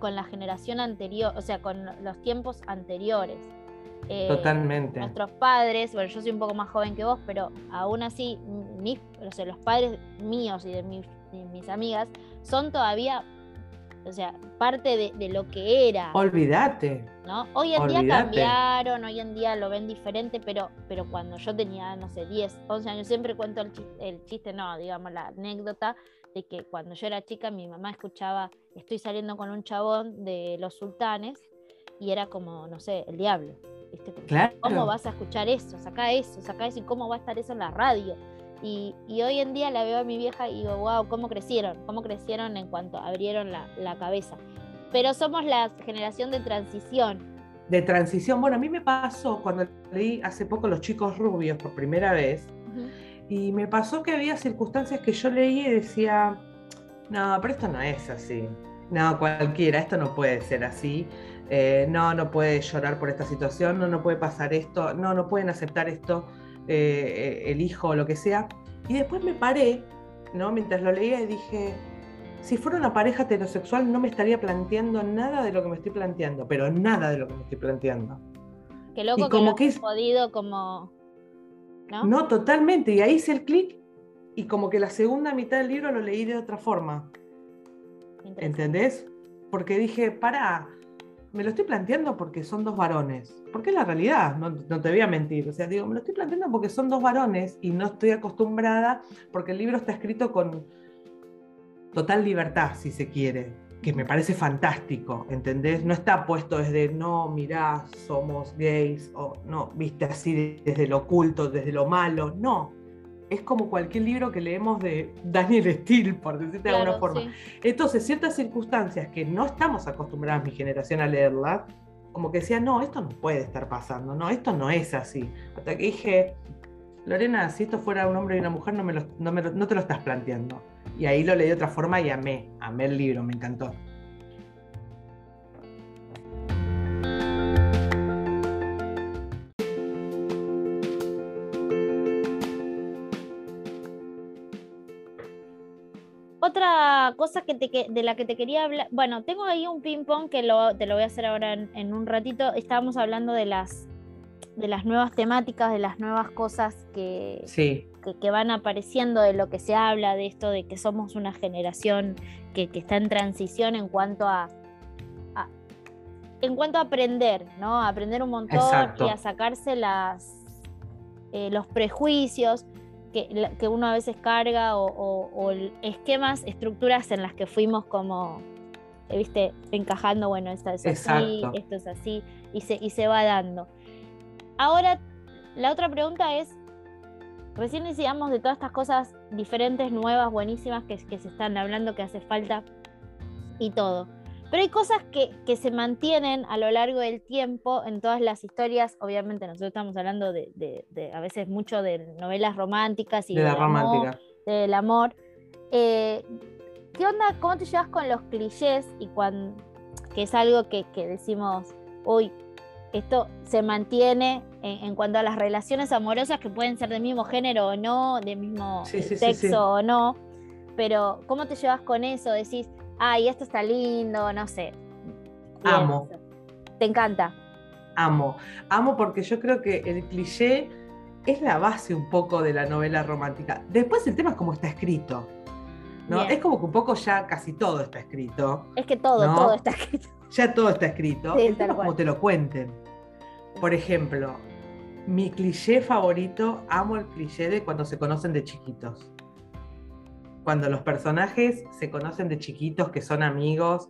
con la generación anterior, o sea, con los tiempos anteriores. Eh, Totalmente. Nuestros padres, bueno, yo soy un poco más joven que vos, pero aún así, mis, los padres míos y de mis, mis amigas son todavía, o sea, parte de, lo que era. Olvídate. ¿no? Hoy en día cambiaron, hoy en día lo ven diferente, pero, pero cuando yo tenía, no sé, 10, 11 años, siempre cuento el el chiste no, digamos, la anécdota de que cuando yo era chica mi mamá escuchaba, estoy saliendo con un chabón de los sultanes y era como, no sé, el diablo. ¿Cómo vas a escuchar eso? Saca eso, saca eso y cómo va a estar eso en la radio. Y, hoy en día la veo a mi vieja y digo, wow, cómo crecieron, cómo crecieron en cuanto abrieron la, cabeza. Pero somos la generación de transición. De transición. Bueno, a mí me pasó cuando leí hace poco Los chicos rubios por primera vez. Y me pasó que había circunstancias que yo leía y decía, no, pero esto no es así. No, cualquiera, esto no puede ser así. Eh, no, no puede llorar por esta situación, no, no puede pasar esto, no, no pueden aceptar esto, eh, el hijo o lo que sea. Y después me paré, ¿no? Mientras lo leía y dije, si fuera una pareja heterosexual no me estaría planteando nada de lo que me estoy planteando, pero nada de lo que me estoy planteando. Qué loco como que, lo podido como ¿no? totalmente. Y ahí hice el clic y como que la segunda mitad del libro lo leí de otra forma. ¿Entendés? Porque dije, para, me lo estoy planteando porque son dos varones. Porque es la realidad, no, no, te voy a mentir. O sea, digo, me lo estoy planteando porque son dos varones y no estoy acostumbrada porque el libro está escrito con total libertad, si se quiere que me parece fantástico, ¿entendés? No está puesto desde, no, mirá, somos gays, o no, viste así desde lo oculto, desde lo malo, no. Es como cualquier libro que leemos de Daniel Steele, por decirte de alguna forma. Entonces, ciertas circunstancias que no estamos acostumbradas mi generación a leerlas, como que decía, no, esto no puede estar pasando, no, esto no es así. Hasta que dije, Lorena, si esto fuera un hombre y una mujer, no, me no, me no te lo estás planteando. Y ahí lo leí de otra forma y amé, amé el libro, me encantó. Otra cosa que de la que te quería hablar, bueno, tengo ahí un ping-pong que te lo voy a hacer ahora en, un ratito. Estábamos hablando de las, de las nuevas temáticas, de las nuevas cosas que, sí que, van apareciendo de lo que se habla, de esto de que somos una generación que, está en transición en cuanto a, en cuanto a aprender, ¿no? A aprender un montón y a sacarse las, eh, los prejuicios que, que, uno a veces carga o, esquemas, estructuras en las que fuimos como, eh, viste, encajando, bueno, esto es así, esto es así, y se, y se va dando. Ahora la otra pregunta es, recién decíamos de todas estas cosas diferentes, nuevas, buenísimas que, que se están hablando, que hace falta y todo. Pero hay cosas que, que, se mantienen a lo largo del tiempo en todas las historias. Obviamente nosotros estamos hablando de, de, a veces mucho de novelas románticas y de la romántica. del amor. Eh, ¿Qué onda? ¿Cómo te llevas con los clichés? Y cuando, que es algo que, que decimos, uy, esto se mantiene en, cuanto a las relaciones amorosas que pueden ser del mismo género o no, del mismo sexo o no. Pero, ¿cómo te llevas con eso? Decís, ay, esto está lindo, no sé. Amo. ¿Te encanta? Amo. Amo porque yo creo que el cliché es la base un poco de la novela romántica. Después el tema es cómo está escrito. ¿no? Es como que un poco ya casi todo está escrito. Es que todo, todo está escrito. Ya todo está escrito. Sí, es como te lo cuenten. Por ejemplo, mi cliché favorito, amo el cliché de cuando se conocen de chiquitos cuando los personajes se conocen de chiquitos, que son amigos,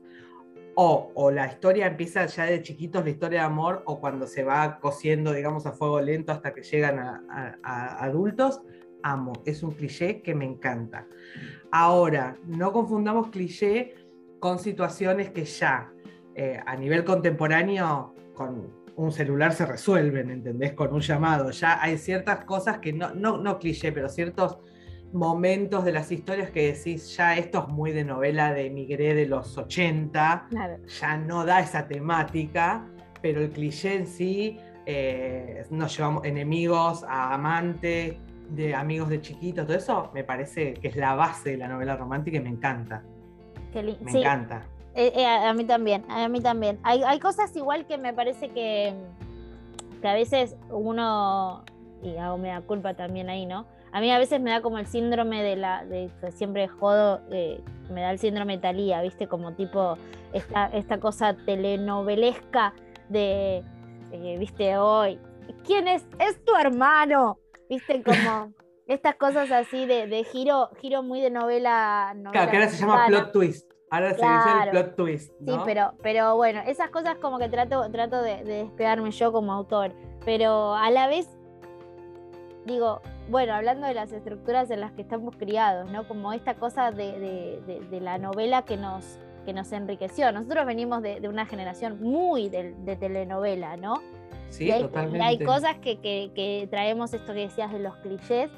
o, la historia empieza ya de chiquitos, la historia de amor, o cuando se va cosiendo, digamos, a fuego lento hasta que llegan a, adultos, amo. Es un cliché que me encanta. Ahora, no confundamos cliché con situaciones que ya eh, a nivel contemporáneo, con un celular se resuelven, ¿entendés? Con un llamado. Ya hay ciertas cosas que no, no, no cliché, pero ciertos momentos de las historias que decís, ya esto es muy de novela de Migré de los 80, ya no da esa temática, pero el cliché en sí, eh, nos llevamos enemigos a amantes, de amigos de chiquitos, todo eso me parece que es la base de la novela romántica y me encanta. me encanta. Eh, eh, a, mí también, a mí también. Hay, hay cosas igual que me parece que, que a veces uno, y hago me da culpa también ahí, ¿no? A mí a veces me da como el síndrome de la, de siempre jodo, eh, me da el síndrome Talía, ¿viste? Como tipo esta, esta cosa telenovelesca de, ¿viste? Hoy, ¿quién es? Es tu hermano, ¿viste? Como estas cosas así de, de giro, giro muy de novela. claro, que ahora se llama plot twist. Ahora se dice el plot twist. Sí, pero, pero bueno, esas cosas como que trato, trato de, de despegarme yo como autor. Pero a la vez digo, bueno, hablando de las estructuras en las que estamos criados, ¿no? Como esta cosa de, la novela que nos, que nos enriqueció. Nosotros venimos de, una generación muy de, telenovela, ¿no? Sí, totalmente. Y hay cosas que, traemos, esto que decías de los clichés,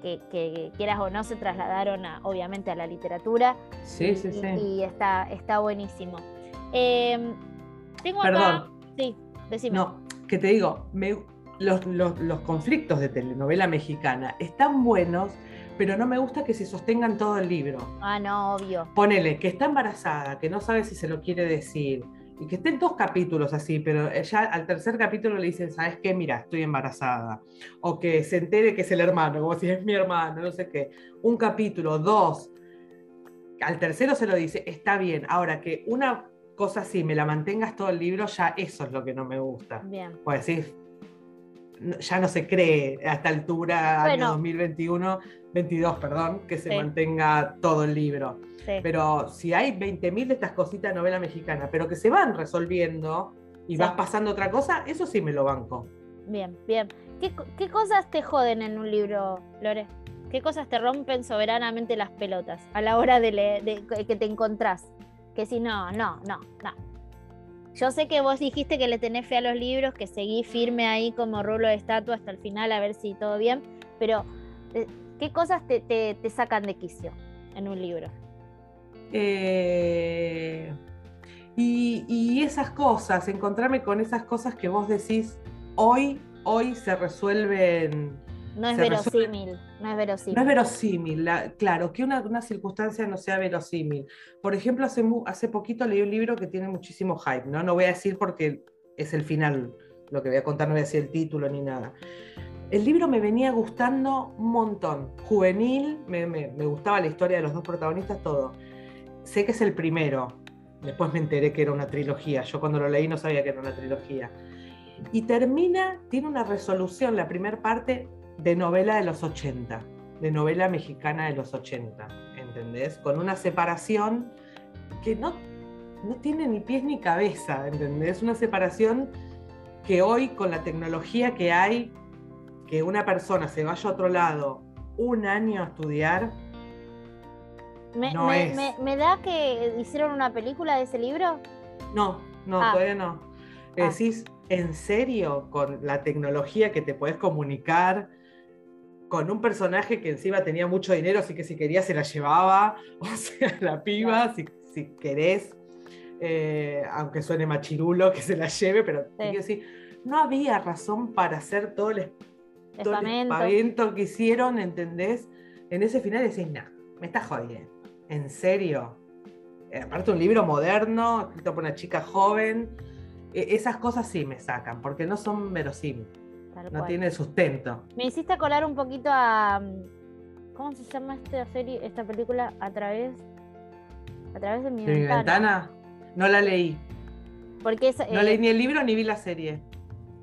que, quieras o no se trasladaron obviamente a la literatura. Sí, sí, sí. Y está, está buenísimo. Em, tengo Perdón. Sí, decime. No, que te digo, me, los, conflictos de telenovela mexicana están buenos, pero no me gusta que se sostengan todo el libro. Ah, no, obvio. Ponele, que está embarazada, que no sabe si se lo quiere decir, y que estén dos capítulos así, pero ya al tercer capítulo le dicen, ¿sabes qué? Mira, estoy embarazada. O que se entere que es el hermano, como si es mi hermano, no sé qué. Un capítulo, dos. Al tercero se lo dice, está bien. Ahora que una cosa así me la mantengas todo el libro, ya eso es lo que no me gusta. Bien. Pues decir, ya no se cree a esta altura, año 2021, 22, perdón, que se mantenga todo el libro. Pero si hay 20.000 de estas cositas de novela mexicana, pero que se van resolviendo y vas pasando otra cosa, eso sí me lo banco. Bien, bien. ¿Qué, cosas te joden en un libro, Lore? ¿Qué cosas te rompen soberanamente las pelotas a la hora de, de que te encontrás? Que si no, no, no, no. Yo sé que vos dijiste que le tenés fe a los libros, que seguí firme ahí como rulo de estatua hasta el final a ver si todo bien, pero eh, ¿qué cosas te, sacan de quicio en un libro? Eh, y, esas cosas, encontrarme con esas cosas que vos decís, hoy, hoy se resuelven no es verosímil, no es verosímil. No es verosímil, claro, que una, circunstancia no sea verosímil. Por ejemplo, hace, hace poquito leí un libro que tiene muchísimo hype, ¿no? No voy a decir porque es el final, lo que voy a contar, no voy a decir el título ni nada. El libro me venía gustando un montón, juvenil, me, me gustaba la historia de los dos protagonistas, todo. Sé que es el primero, después me enteré que era una trilogía, yo cuando lo leí no sabía que era una trilogía. Y termina, tiene una resolución, la primera parte de novela de los 80, de novela mexicana de los 80, ¿entendés? Con una separación que no, no tiene ni pies ni cabeza, ¿entendés? Una separación que hoy con la tecnología que hay, que una persona se vaya a otro lado un año a estudiar, me, me, da que hicieron una película de ese libro? No, no, ah. todavía no. Ah. Decís, ¿en serio? Con la tecnología que te puedes comunicar, con un personaje que encima tenía mucho dinero, así que si quería se la llevaba, o sea, la piba, si, si, querés, eh, aunque suene machirulo, que se la lleve, pero quiero decir, no había razón para hacer todo el, todo que hicieron, ¿entendés? En ese final decís, no, me estás jodiendo. ¿En serio? Eh, aparte un libro moderno, escrito por una chica joven, e, esas cosas sí me sacan, porque no son verosímiles. no tiene sustento. Me hiciste colar un poquito a. ¿Cómo se llama esta serie, esta película? A través. A través de mi, ¿De ventana. mi ventana. No la leí. Porque no leí eh, ni el libro ni vi la serie.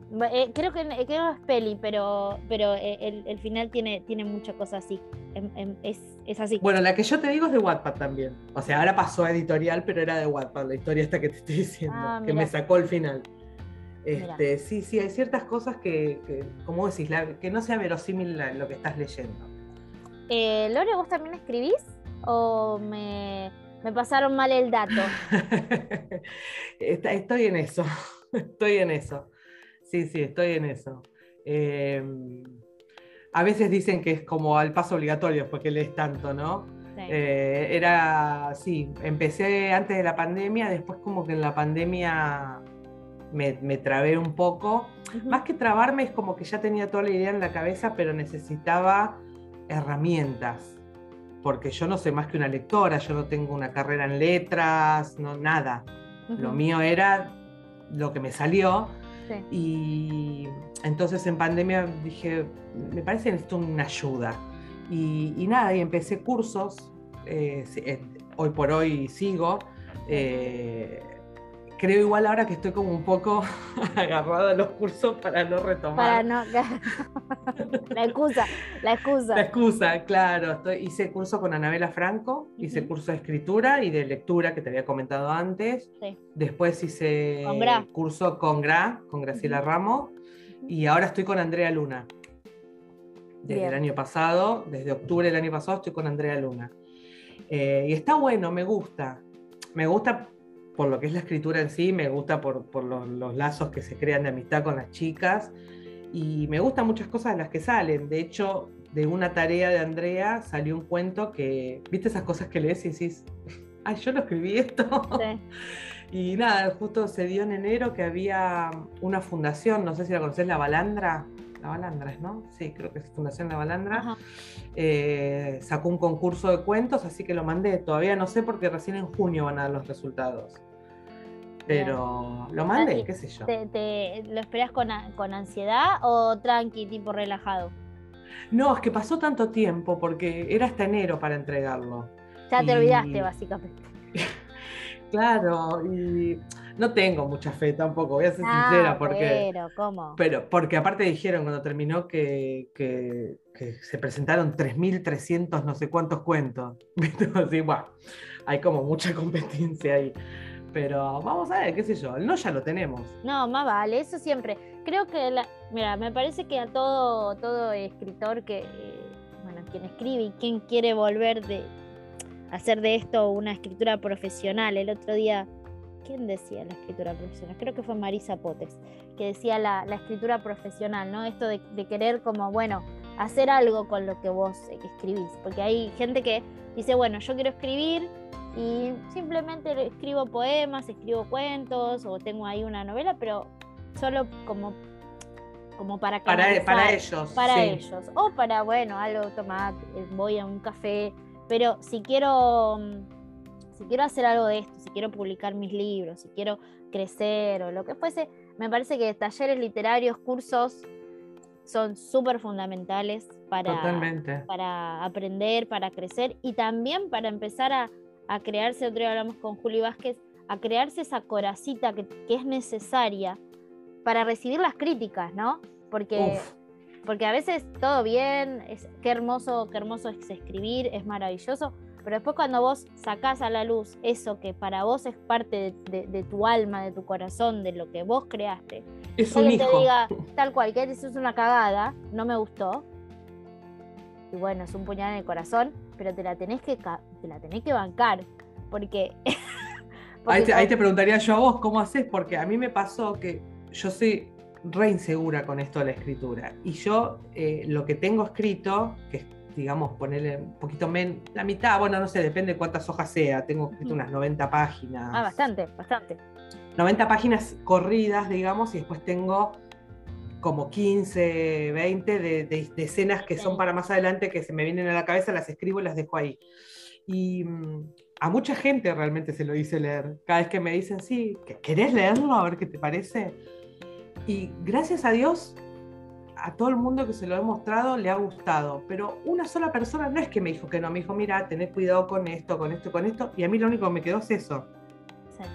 Eh, creo que, eh, que, no es peli, pero, pero eh, el, final tiene, tiene mucha cosa así. Em, em, es, es, así. Bueno, la que yo te digo es de Wattpad también. O sea, ahora pasó a editorial, pero era de Wattpad, la historia esta que te estoy diciendo, ah, que me sacó el final. Este, sí, sí, hay ciertas cosas que, que como decís, que no sea verosímil lo que estás leyendo. Lore, ¿vos también escribís? ¿O me, me pasaron mal el dato? estoy en eso, estoy en eso. Sí, sí, estoy en eso. Em, a veces dicen que es como al paso obligatorio porque lees tanto, ¿no? Eh, era, sí, empecé antes de la pandemia, después como que en la pandemia me, trabé un poco. Más que trabarme es como que ya tenía toda la idea en la cabeza, pero necesitaba herramientas, porque yo no soy más que una lectora, yo no tengo una carrera en letras, no nada. Lo mío era lo que me salió y entonces en pandemia dije, me parece que necesito una ayuda. Y, nada, y empecé cursos, eh, eh, hoy por hoy sigo. Eh, creo igual ahora que estoy como un poco agarrada a los cursos para no retomar. Para no, la excusa, la excusa. La excusa, claro. Estoy, hice curso con Anabela Franco, hice curso de escritura y de lectura que te había comentado antes. Después hice curso con Gra, con Graciela Ramos, y ahora estoy con Andrea Luna. Desde el año pasado, desde octubre del año pasado estoy con Andrea Luna. Eh, y está bueno, me gusta. Me gusta por lo que es la escritura en sí, me gusta por, los, lazos que se crean de amistad con las chicas y me gustan muchas cosas de las que salen. De hecho, de una tarea de Andrea salió un cuento que, viste esas cosas que lees y decís, ay, yo no escribí esto. y nada, justo se dio en enero que había una fundación, no sé si la conoces, La Balandra. La Balandra, ¿no? Sí, creo que es Fundación La Balandra. Eh, sacó un concurso de cuentos, así que lo mandé. Todavía no sé porque recién en junio van a dar los resultados. Pero lo mandé, qué sé yo. Te, lo esperas con, ansiedad o tranqui, tipo relajado? No, es que pasó tanto tiempo porque era hasta enero para entregarlo. Ya te olvidaste, básicamente. claro, y no tengo mucha fe tampoco, voy a ser ah, sincera, porque. Pero, ¿cómo? Pero, porque aparte dijeron cuando terminó que, que, se presentaron 3.300 no sé cuántos cuentos. Así, bueno, hay como mucha competencia ahí. Pero vamos a ver, qué sé yo, no ya lo tenemos. No, más vale, eso siempre. Creo que, la, mira, me parece que a todo, todo escritor que, eh, bueno, quien escribe y quien quiere volver de hacer de esto una escritura profesional, el otro día, ¿quién decía la escritura profesional? Creo que fue Marisa Potes, que decía la, escritura profesional, ¿no? Esto de, de, querer como, bueno, hacer algo con lo que vos escribís, porque hay gente que dice, bueno, yo quiero escribir y simplemente escribo poemas, escribo cuentos o tengo ahí una novela, pero solo como, como para para, e, para ellos. Para ellos. O para, bueno, algo, tomar, eh, voy a un café. Pero si quiero, si quiero hacer algo de esto, si quiero publicar mis libros, si quiero crecer o lo que fuese, me parece que talleres literarios, cursos, son súper fundamentales para, para aprender, para crecer y también para empezar a a crearse, otro día hablamos con Juli Vázquez, a crearse esa coracita que, es necesaria para recibir las críticas, ¿no? Porque, porque a veces todo bien, es, qué hermoso, qué hermoso es escribir, es maravilloso, Pero después cuando vos sacás a la luz eso que para vos es parte de, tu alma, de tu corazón, de lo que vos creaste, es un hijo. te diga tal cual, que es una cagada, no me gustó, y bueno, es un puñal en el corazón, pero te la tenés que, te la tenés que bancar, porque... ahí, te, preguntaría yo a vos, ¿cómo haces? Porque a mí me pasó que yo soy re insegura con esto de la escritura, y yo eh, lo que tengo escrito, que digamos, ponerle un poquito menos, la mitad, bueno, no sé, depende de cuántas hojas sea, tengo escrito unas 90 páginas. Ah, bastante, bastante. 90 páginas corridas, digamos, y después tengo como 15, 20 de, escenas que son para más adelante que se me vienen a la cabeza, las escribo y las dejo ahí. Y mm, a mucha gente realmente se lo hice leer. Cada vez que me dicen, sí, ¿querés leerlo? A ver qué te parece. Y gracias a Dios, a todo el mundo que se lo he mostrado le ha gustado, pero una sola persona no es que me dijo que no, me dijo, mira, tenés cuidado con esto, con esto, con esto, y a mí lo único que me quedó es eso.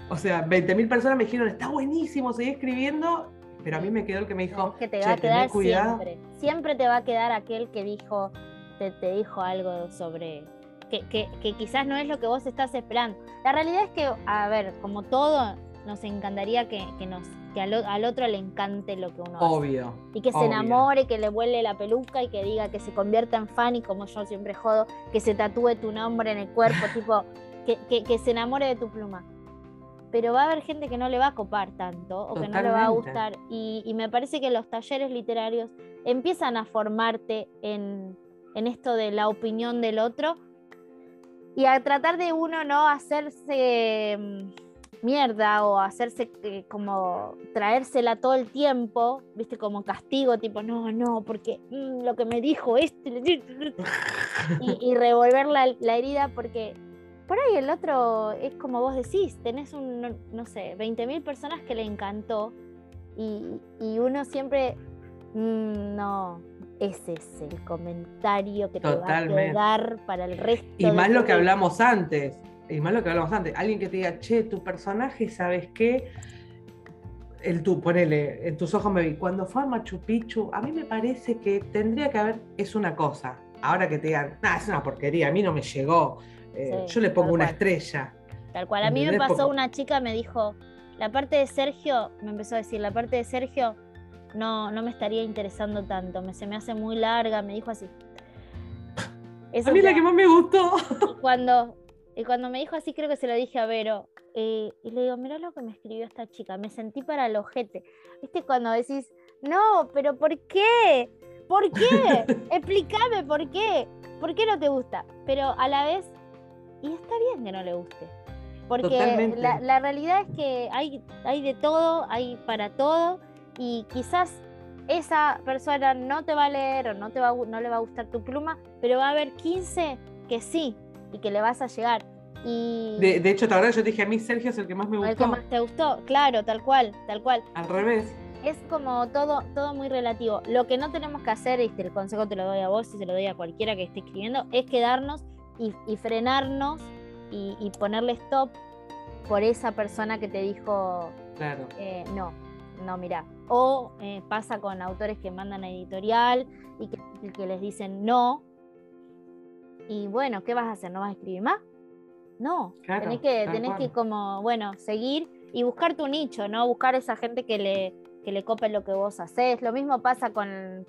O sea, 20.000 personas me dijeron, está buenísimo, seguí escribiendo, pero a mí me quedó el que me dijo, que te va a quedar siempre, siempre te va a quedar aquel que dijo, te, te dijo algo sobre, que, que, que quizás no es lo que vos estás esperando. La realidad es que, a ver, como todo, nos encantaría que, que nos que al, otro le encante lo que uno obvio, hace. Y que se enamore, que le vuele la peluca y que diga que se convierta en fan y como yo siempre jodo, que se tatúe tu nombre en el cuerpo, tipo, que, que, se enamore de tu pluma. Pero va a haber gente que no le va a copar tanto o que no le va a gustar. Y, y, me parece que los talleres literarios empiezan a formarte en, en esto de la opinión del otro y a tratar de uno no hacerse mm, mierda o hacerse eh, como traérsela todo el tiempo, viste, como castigo, tipo, no, no, porque mm, lo que me dijo este, y, revolver la, herida, porque por ahí el otro es como vos decís, tenés un, no, sé, 20.000 personas que le encantó y, uno siempre, mm, no, ese es el comentario que te va a quedar para el resto. Y más lo que hablamos antes y más lo que hablamos antes, alguien que te diga, che, tu personaje, ¿sabes qué? El tú, ponele, en tus ojos me vi. Cuando fue a Machu Picchu, a mí me parece que tendría que haber, es una cosa. Ahora que te digan, nah, es una porquería, a mí no me llegó. Eh, yo le pongo una estrella. Tal cual. A mí me pasó una chica, me dijo, la parte de Sergio, me empezó a decir, la parte de Sergio no, no me estaría interesando tanto, me, se me hace muy larga, me dijo así. a mí la que más me gustó. Cuando, y cuando me dijo así, creo que se lo dije a Vero. Eh, y le digo, mira lo que me escribió esta chica. Me sentí para el ojete. ¿Viste cuando decís, no, pero ¿por qué? ¿Por qué? Explícame por qué. ¿Por qué no te gusta? Pero a la vez, y está bien que no le guste. Porque la, la, realidad es que hay, hay de todo, hay para todo. Y quizás esa persona no te va a leer o no, te va, no le va a gustar tu pluma, pero va a haber 15 que sí, y que le vas a llegar. Y... De, hecho, la verdad, yo te dije a mí Sergio es el que más me gustó. El que más te gustó, claro, tal cual, tal cual. Al revés. Es como todo, todo muy relativo. Lo que no tenemos que hacer, y el consejo te lo doy a vos y se lo doy a cualquiera que esté escribiendo, es quedarnos y, frenarnos y, ponerle stop por esa persona que te dijo claro. Eh, no, no, mira. O eh, pasa con autores que mandan a editorial y que, que les dicen no, y bueno, ¿qué vas a hacer? ¿No vas a escribir más? No, tenés que, tenés que como, bueno, seguir y buscar tu nicho, ¿no? Buscar esa gente que le, que le cope lo que vos haces. Lo mismo pasa con,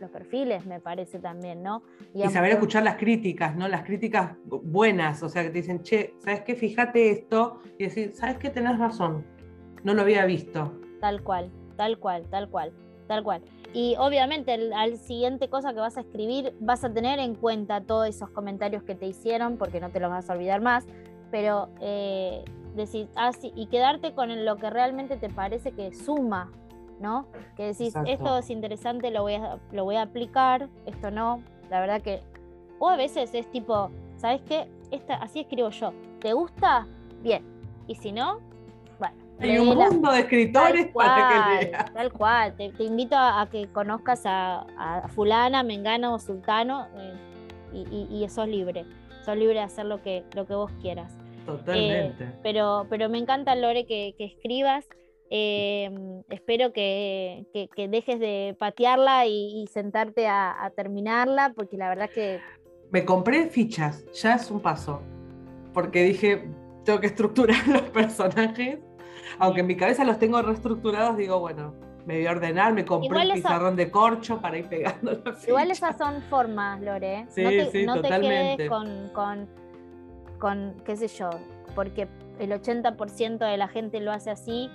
los perfiles, me parece también, ¿no? y saber escuchar las críticas, ¿no? Las críticas buenas, o sea, que te dicen, che, ¿sabes qué? Fíjate esto y decir, ¿sabes qué? Tenés razón, no lo había visto. Tal cual, tal cual, tal cual, tal cual. Y obviamente al siguiente cosa que vas a escribir vas a tener en cuenta todos esos comentarios que te hicieron, porque no te los vas a olvidar más, pero eh, decir, ah, y quedarte con lo que realmente te parece que suma, ¿no? Que decís, esto es interesante, lo voy, a, lo voy a aplicar, esto no, la verdad que... O a veces es tipo, ¿sabes qué? Esta, así escribo yo. ¿Te gusta? Bien. Y si no, hay un mundo de escritores para que leas. Tal cual, te, invito a, que conozcas a, fulana, mengano o sultano eh, y, y, sos libre, sos libre de hacer lo que, lo que vos quieras. Totalmente. Eh, pero, pero me encanta, Lore, que, escribas. Eh, espero que, dejes de patearla y, sentarte a, terminarla, porque la verdad que Me compré fichas, ya es un paso. Porque dije, tengo que estructurar los personajes. Aunque en mi cabeza los tengo reestructurados, digo, bueno, me voy a ordenar, me compré un pizarrón de corcho para ir pegando las Igual esas son formas, Lore. Sí, no te, sí, no te quedes con, con, con, qué sé yo, porque el 80% de la gente lo hace así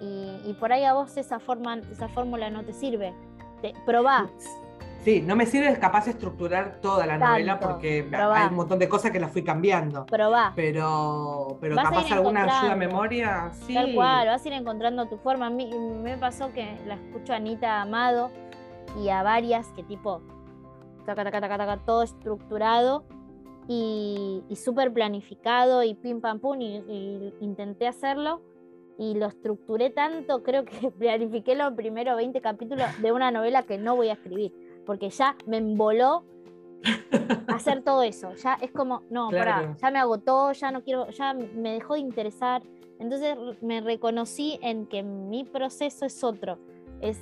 y, por ahí a vos esa, forma, esa fórmula no te sirve. Te, probá. Sí, no me sirve capaz de estructurar toda la novela porque hay un montón de cosas que las fui cambiando. Probá. Pero, pero capaz alguna ayuda a memoria, sí. Tal cual, vas a ir encontrando tu forma. A mí me pasó que la escucho a Anita Amado y a varias que tipo, taca, taca, taca, taca, todo estructurado y, súper planificado y pim pam pum y, intenté hacerlo y lo estructuré tanto, creo que planifiqué los primeros 20 capítulos de una novela que no voy a escribir, porque ya me emboló hacer todo eso. Ya es como, no, ya me agotó, ya no quiero, ya me dejó de interesar. Entonces me reconocí en que mi proceso es otro, es,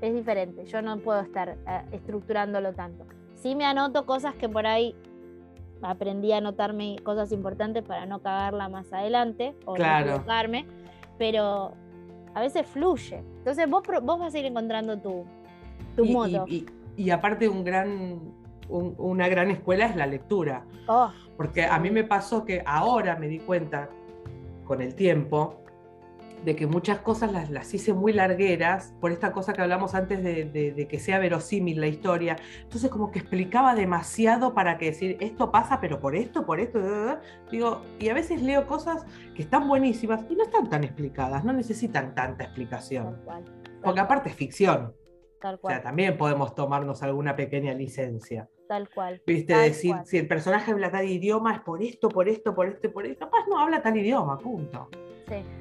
es diferente. Yo no puedo estar eh, estructurándolo tanto. Sí me anoto cosas que por ahí aprendí a anotarme cosas importantes para no cagarla más adelante o claro. no equivocarme, pero a veces fluye. Entonces vos, vos vas a ir encontrando tu, tu modo. Y, aparte un gran, una gran escuela es la lectura. Oh, Porque a mí me pasó que ahora me di cuenta, con el tiempo, de que muchas cosas las, las, hice muy largueras, por esta cosa que hablamos antes de, que sea verosímil la historia. Entonces como que explicaba demasiado para que decir, esto pasa, pero por esto, por esto, digo, y a veces leo cosas que están buenísimas y no están tan explicadas, no necesitan tanta explicación. Porque aparte es ficción. Tal cual. O sea, también podemos tomarnos alguna pequeña licencia. Tal cual. Viste, decir, si el personaje habla tal idioma es por esto, por esto, por esto, por esto. Capaz no habla tal idioma, punto.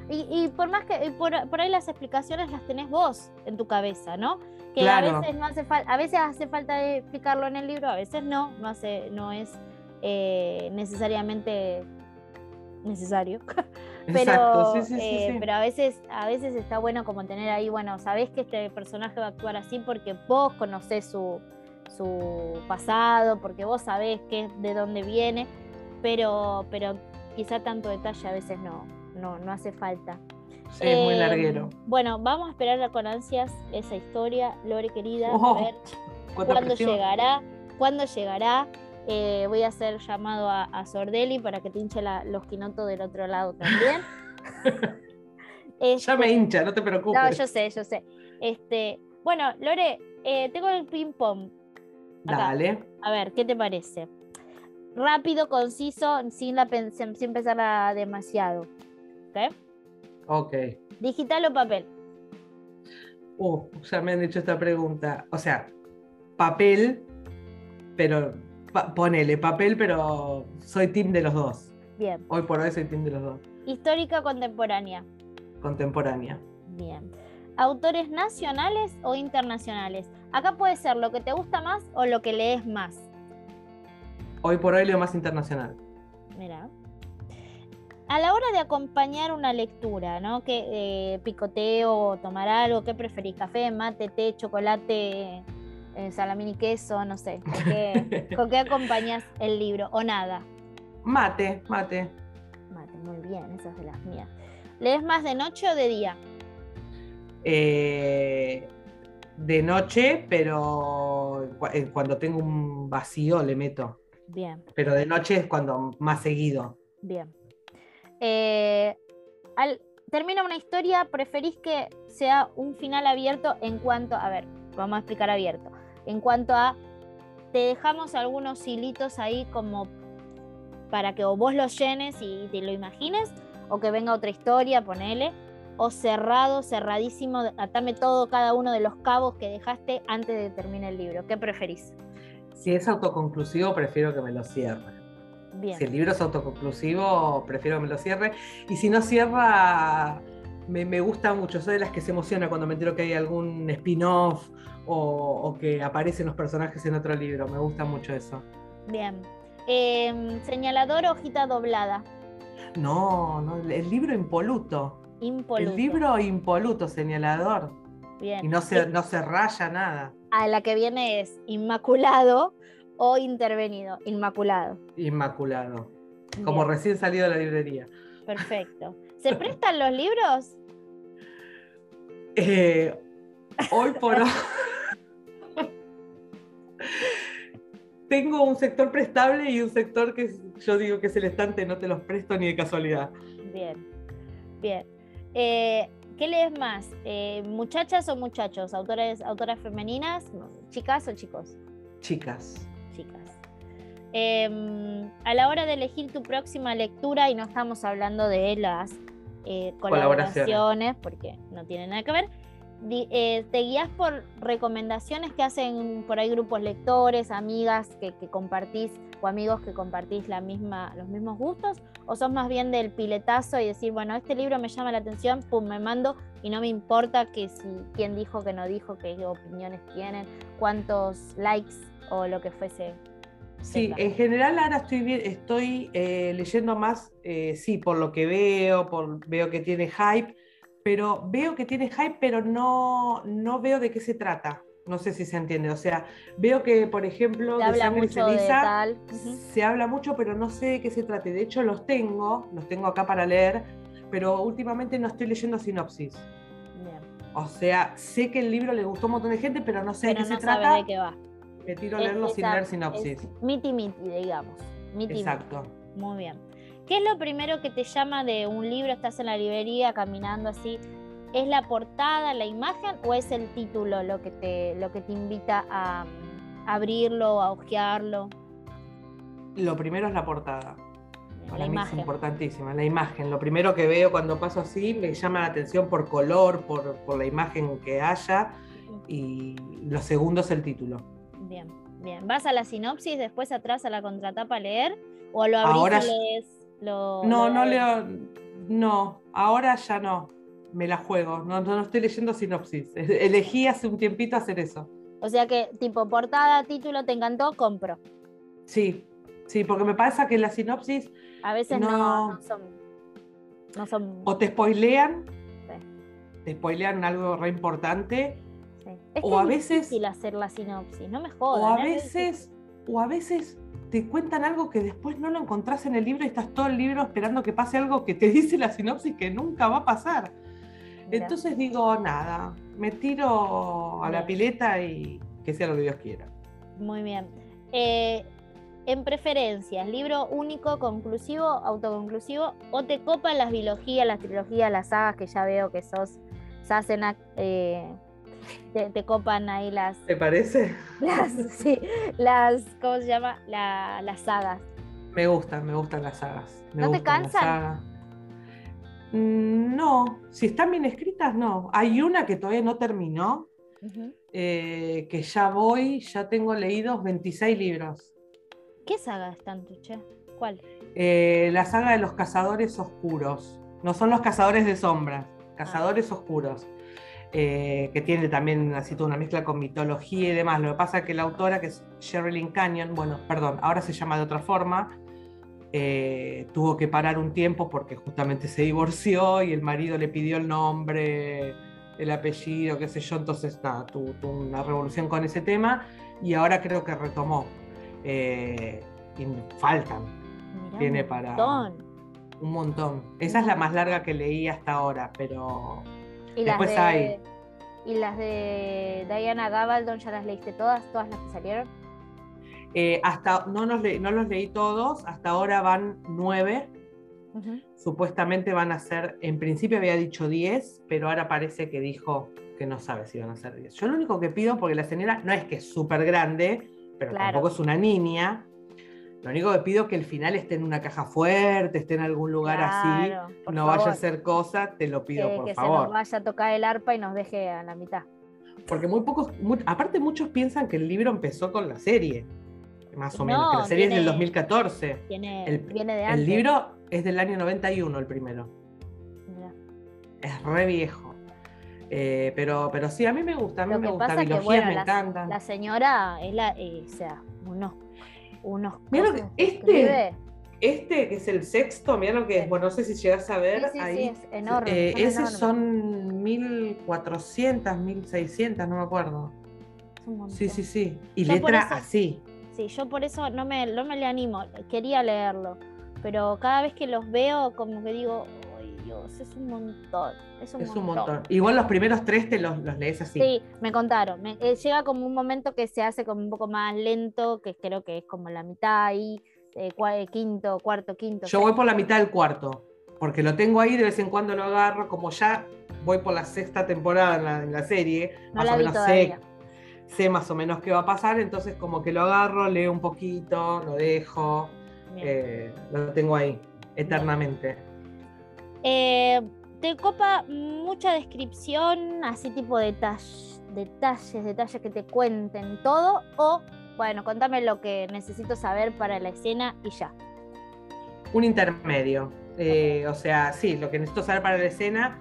Y, por más que por, ahí las explicaciones las tenés vos en tu cabeza, ¿no? Que a veces no hace falta, a veces hace falta explicarlo en el libro, a veces no, no hace, no es eh, necesariamente necesario. pero, eh, pero a veces, a veces está bueno como tener ahí, bueno, sabés que este personaje va a actuar así porque vos conocés su, su pasado, porque vos sabés que, de dónde viene, pero, pero quizá tanto detalle a veces no, no, no hace falta. Sí, es muy em, larguero. Bueno, vamos a esperar con ansias esa historia, Lore querida, a oh, ver cuándo llegará, cuándo llegará. Eh, voy a hacer llamado a, Sordeli para que te hinche los quinotos del otro lado también. ya me este, hincha, no te preocupes. No, yo sé, yo sé. Este, bueno, Lore, eh, tengo el ping pong. Dale. A ver, ¿qué te parece? Rápido, conciso, sin, la, sin pensar demasiado. ¿Ok? ¿Digital o papel? Uh, ya me han hecho esta pregunta. O sea, papel, pero ponele papel, pero soy team de los dos. Bien. Hoy por hoy soy team de los dos. ¿Histórica o contemporánea? Contemporánea. Bien. ¿Autores nacionales o internacionales? Acá puede ser lo que te gusta más o lo que lees más. Hoy por hoy leo más internacional. Mira a la hora de acompañar una lectura, ¿no? ¿Qué eh, picoteo, tomar algo? ¿Qué preferís? ¿Café, mate, té, chocolate, eh, salamín y queso? No sé. ¿Con qué, acompañas el libro? ¿O nada? Mate, mate. Mate, muy bien, esa es de las mías. ¿Lees más de noche o de día? Eh, de noche, pero cuando tengo un vacío le meto. Bien. Pero de noche es cuando más seguido. Bien. Eh, al, termina una historia, preferís que sea un final abierto en cuanto, a ver, vamos a explicar abierto, en cuanto a, te dejamos algunos hilitos ahí como para que o vos los llenes y te lo imagines, o que venga otra historia, ponele, o cerrado, cerradísimo, atame todo, cada uno de los cabos que dejaste antes de terminar el libro. ¿Qué preferís? Si es autoconclusivo, prefiero que me lo Si el libro es autoconclusivo, prefiero que me lo cierre. Y si no cierra, me, gusta mucho. Soy de las que se emociona cuando me entero que hay algún spin-off o, que aparecen los personajes en otro libro. Me gusta mucho eso. Bien. Em, señalador hojita doblada. No, no, el libro impoluto. Impoluto. El libro impoluto, señalador. Bien. Y no se, no se raya nada. A la que viene es inmaculado o intervenido? Inmaculado. Inmaculado. Como recién salido de la librería. Perfecto. ¿Se prestan los libros? Eh, hoy por hoy. Tengo un sector prestable y un sector que yo digo que es el estante, no te los presto ni de casualidad. Bien, bien. Eh, ¿Qué lees más? Eh, ¿Muchachas o muchachos? ¿Autores, ¿Autoras femeninas? ¿Chicas o chicos? Chicas. Em, a la hora de elegir tu próxima lectura, y no estamos hablando de las eh, colaboraciones, porque no tienen nada que ver, eh, te guías por recomendaciones que hacen por ahí grupos lectores, amigas que, compartís o amigos que compartís la misma, los mismos gustos, o sos más bien del piletazo y decir, bueno, este libro me llama la atención, pum, me mando y no me importa que si quién dijo, que no dijo, qué opiniones tienen, cuántos likes o lo que fuese. Sí, en general ahora estoy, estoy eh, leyendo más, eh, sí, por lo que veo, por, veo que tiene hype pero veo que tiene hype, pero no, no veo de qué se trata. No sé si se entiende. O sea, veo que, por ejemplo, de Sangre Ceniza se habla mucho, pero no sé de qué se trata. De hecho, los tengo, los tengo acá para leer, pero últimamente no estoy leyendo sinopsis. O sea, sé que el libro le gustó a un montón de gente, pero no sé de qué se trata. de qué va. Me tiro a leerlo sin leer sinopsis. Miti miti, digamos. Exacto. Muy bien. ¿Qué es lo primero que te llama de un libro? Estás en la librería caminando así. ¿Es la portada, la imagen o es el título lo que te, lo que te invita a, abrirlo, a hojearlo? Lo primero es la portada. Para mí es importantísima, la imagen. Lo primero que veo cuando paso así me llama la atención por color, por, por la imagen que haya. Y lo segundo es el título. Bien, bien. ¿Vas a la sinopsis, después atrás a la contratapa a leer? ¿O lo abrís lees? no, no leo, no, ahora ya no, me la juego, no, no, estoy leyendo sinopsis, elegí hace un tiempito hacer eso. O sea que tipo portada, título, te encantó, compro. Sí, sí, porque me pasa que la sinopsis... A veces no, no, son, O te spoilean, te spoilean algo re importante. O a veces... difícil hacer la sinopsis, no me jodas. O a veces, o a veces te cuentan algo que después no lo encontrás en el libro y estás todo el libro esperando que pase algo que te dice la sinopsis que nunca va a pasar. Entonces digo, nada, me tiro a la pileta y que sea lo que Dios quiera. Muy bien. Eh, en preferencias, libro único, conclusivo, autoconclusivo, o te copan las biologías, las trilogías, las sagas que ya veo que sos Sassenach, eh, te, copan ahí las. ¿Te parece? Las, sí, las, ¿cómo se llama? las sagas. Me gustan, me gustan las sagas. ¿No te cansan? Mm, no, si están bien escritas, no. Hay una que todavía no terminó, eh, que ya voy, ya tengo leídos 26 libros. ¿Qué saga están, Tuche? ¿Cuál? Eh, la saga de los cazadores oscuros. No son los cazadores de sombras, cazadores ah. oscuros. Eh, que tiene también así toda una mezcla con mitología y demás. Lo que pasa es que la autora, que es Sherilyn Canyon, bueno, perdón, ahora se llama de otra forma, eh, tuvo que parar un tiempo porque justamente se divorció y el marido le pidió el nombre, el apellido, qué sé yo, entonces nada, tuvo, una revolución con ese tema y ahora creo que retomó. Eh, y faltan, tiene para un montón. Esa es la más larga que leí hasta ahora, pero ¿Y Después las de, hay. ¿Y las de Diana Gabaldon ya las leíste todas? ¿Todas las que salieron? Eh, hasta, no, no los leí todos, hasta ahora van nueve. Supuestamente van a ser, en principio había dicho diez, pero ahora parece que dijo que no sabe si van a ser diez. Yo lo único que pido, porque la señora no es que es súper grande, pero tampoco es una niña, lo único que pido es que el final esté en una caja fuerte, esté en algún lugar así, no vaya a ser cosa, te lo pido por favor. Que se nos vaya a tocar el arpa y nos deje a la mitad. Porque muy pocos, aparte muchos piensan que el libro empezó con la serie, más o menos, que la serie es del 2014. el, viene de antes. El libro es del año 91 el primero. Es re viejo. Eh, pero, pero sí, a mí me gusta, a mí me gusta, biología me encanta. La señora es la, eh, o sea, uno unos Mira este, este que es el sexto, mira lo que es, bueno, no sé si llegas a ver ahí. es enorme. Eh, esos son 1400, 1600, no me acuerdo. Sí, sí, sí. Y letra así. sí, yo por eso no me, no me le animo, quería leerlo, pero cada vez que los veo como que digo, Dios, es un montón, es un, Es montón. un montón. Igual los primeros tres te los, los lees así. Sí, me contaron. me- eh, llega como un momento que se hace como un poco más lento, que creo que es como la mitad ahí, eh, cua- eh, quinto, cuarto, quinto. Yo voy por la mitad del cuarto, porque lo tengo ahí, de vez en cuando lo agarro, como ya voy por la sexta temporada en la, en la serie, No más la o menos sé, sé más o menos qué va a pasar, entonces como que lo agarro, leo un poquito, lo dejo, eh, lo tengo ahí, eternamente. Eh, ¿Te copa mucha descripción, así tipo detalles, detalles, detalles que te cuenten todo? O, bueno, contame lo que necesito saber para la escena y ya. Un intermedio. eh, o sea, sí, lo que necesito saber para la escena,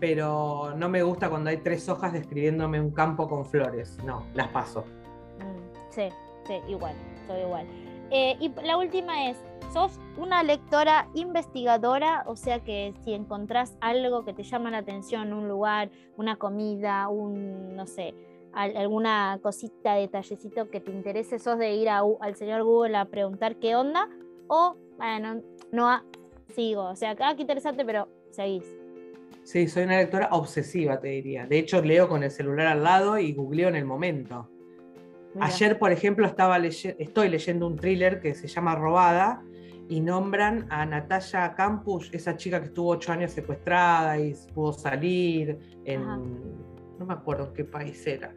pero no me gusta cuando hay tres hojas describiéndome un campo con flores. No, las paso. Mm, sí, sí, igual, soy igual. Eh, y la última es, sos una lectora investigadora, o sea que si encontrás algo que te llama la atención, un lugar, una comida, un, no sé, al- alguna cosita, detallecito que te interese, sos de ir a al señor Google a preguntar qué onda, o, bueno, no, sigo, o sea, ah, qué interesante, pero seguís. Sí, soy una lectora obsesiva, te diría. De hecho, leo con el celular al lado y googleo en el momento. Mira. Ayer, por ejemplo, estaba leye- estoy leyendo un thriller que se llama Robada y nombran a Natalia Campus, esa chica que estuvo ocho años secuestrada y pudo salir en, Ajá. no me acuerdo qué país era.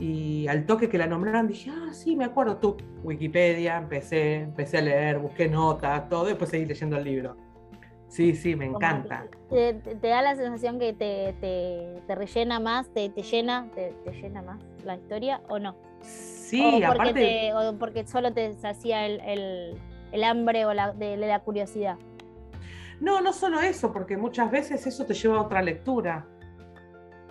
Y al toque que la nombraron dije, ah, sí, me acuerdo, tú, Wikipedia, empecé, empecé a leer, busqué notas, todo, y después seguí leyendo el libro. Sí, sí, me encanta. Te, te- te da la sensación que te, te- te rellena más, te, te llena, te, te llena más la historia o no? Sí, o, porque aparte... te- o porque solo te sacía el, el- el hambre o la, de, de la curiosidad. No, no solo eso, porque muchas veces eso te lleva a otra lectura.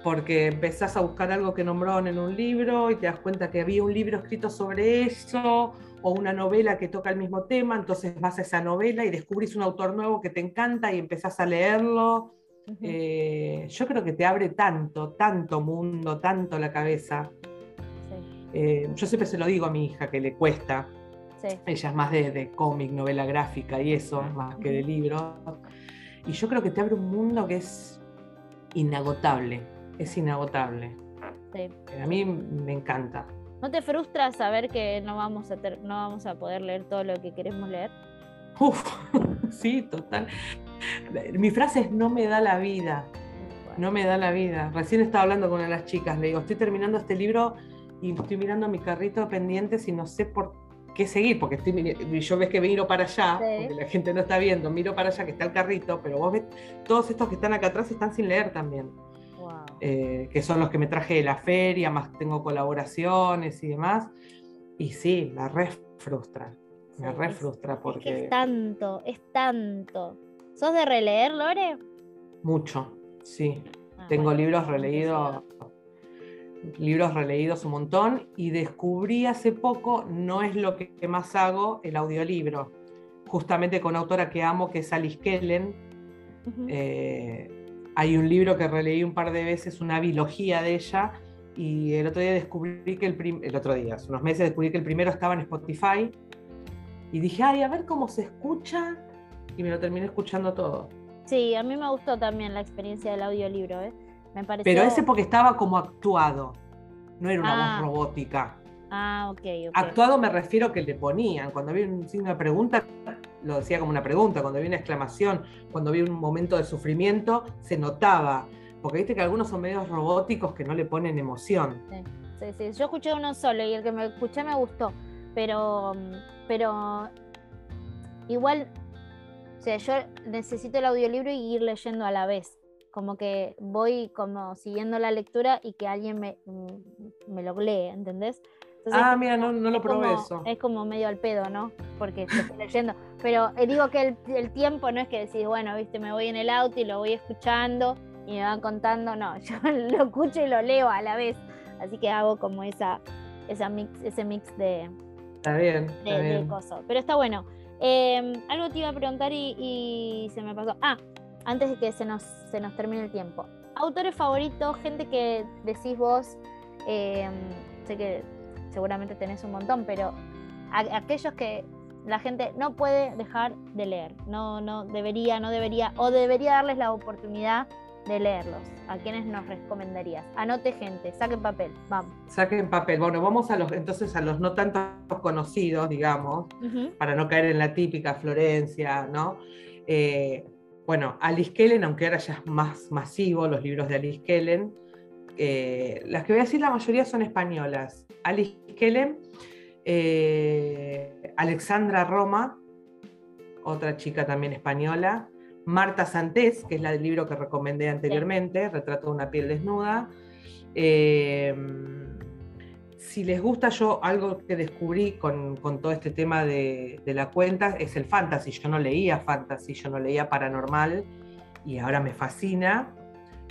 Porque empezás a buscar algo que nombraron en un libro y te das cuenta que había un libro escrito sobre eso o una novela que toca el mismo tema, entonces vas a esa novela y descubrís un autor nuevo que te encanta y empezás a leerlo. Eh, yo creo que te abre tanto, tanto mundo, tanto la cabeza. Sí, Eh, yo siempre se lo digo a mi hija que le cuesta, sí. ella es más de, de cómic, novela gráfica y eso, más que de libros. Y yo creo que te abre un mundo que es inagotable, es inagotable. sí. A mí me encanta. ¿No te frustra saber que no vamos a, ter- no vamos a poder leer todo lo que queremos leer? Uf, sí, total. Mi frase es no me da la vida, no me da la vida. Recién estaba hablando con una de las chicas, le digo, estoy terminando este libro y estoy mirando mi carrito de pendientes y no sé por qué seguir, porque estoy, yo ves que miro para allá, Sí. porque la gente no está viendo, miro para allá que está el carrito, pero vos ves, todos estos que están acá atrás están sin leer también, Wow. eh, que son los que me traje de la feria, más tengo colaboraciones y demás. Y sí, me re frustra, me Sí, re es- frustra Es que porque es tanto, es tanto. ¿Sos de releer, Lore? mucho, sí. Ah, Tengo bueno, libros releídos, libros releídos un montón y descubrí hace poco, no es lo que más hago, el audiolibro. Justamente con una autora que amo, que es Alice Kellen. Ujú. Eh, hay un libro que releí un par de veces, una bilogía de ella, y el otro día descubrí que el, el otro día, hace unos meses descubrí que el primero estaba en Spotify, y dije, ay, a ver cómo se escucha, y me lo terminé escuchando todo. Sí, a mí me gustó también la experiencia del audiolibro, ¿eh? Me pareció... Pero ese porque estaba como actuado, no era una Ah. voz robótica. Ah, ok, ok. Actuado me refiero que le ponían, cuando había un signo de pregunta, lo decía como una pregunta, cuando había una exclamación, cuando había un momento de sufrimiento, se notaba. Porque viste que algunos son medios robóticos que no le ponen emoción. Sí, sí. Yo escuché uno solo y el que me escuché me gustó. Pero, mm, pero igual, o sea, yo necesito el audiolibro y ir leyendo a la vez. Como que voy como siguiendo la lectura y que alguien me, mm, me lo lee, ¿entendés? Entonces, Ah, mira, no, no lo probé como- eso. Es como medio al pedo, ¿no? Porque estoy leyendo. Pero eh, digo que el, el tiempo no es que decís, bueno, viste, me voy en el auto y lo voy escuchando y me van contando. No, yo lo escucho y lo leo a la vez. Así que hago como esa, esa mix, ese mix de, Está bien, de, está de bien. coso. Pero está bueno. Eh, algo te iba a preguntar y, y se me pasó. Ah, antes de que se nos, se nos termine el tiempo. Autores favoritos, gente que decís vos, eh, sé que seguramente tenés un montón, pero aquellos que la gente no puede dejar de leer, no, no debería, no debería, o debería darles la oportunidad de leerlos. ¿A quiénes nos recomendarías? Anote gente, saquen papel, vamos. Saquen papel. Bueno, vamos a los entonces a los no tanto conocidos, digamos, para no caer en la típica Florencia, ¿no? Eh, bueno, Alice Kellen, aunque ahora ya es más masivo los libros de Alice Kellen, eh, las que voy a decir la mayoría son españolas. Alice Kellen, eh, Alexandra Roma, otra chica también española, Marta Santés, que es la del libro que recomendé anteriormente, Retrato de una piel desnuda. Eh, si les gusta yo, algo que descubrí con, todo este tema de, la cuenta es el fantasy. Yo no leía fantasy, yo no leía paranormal y ahora me fascina.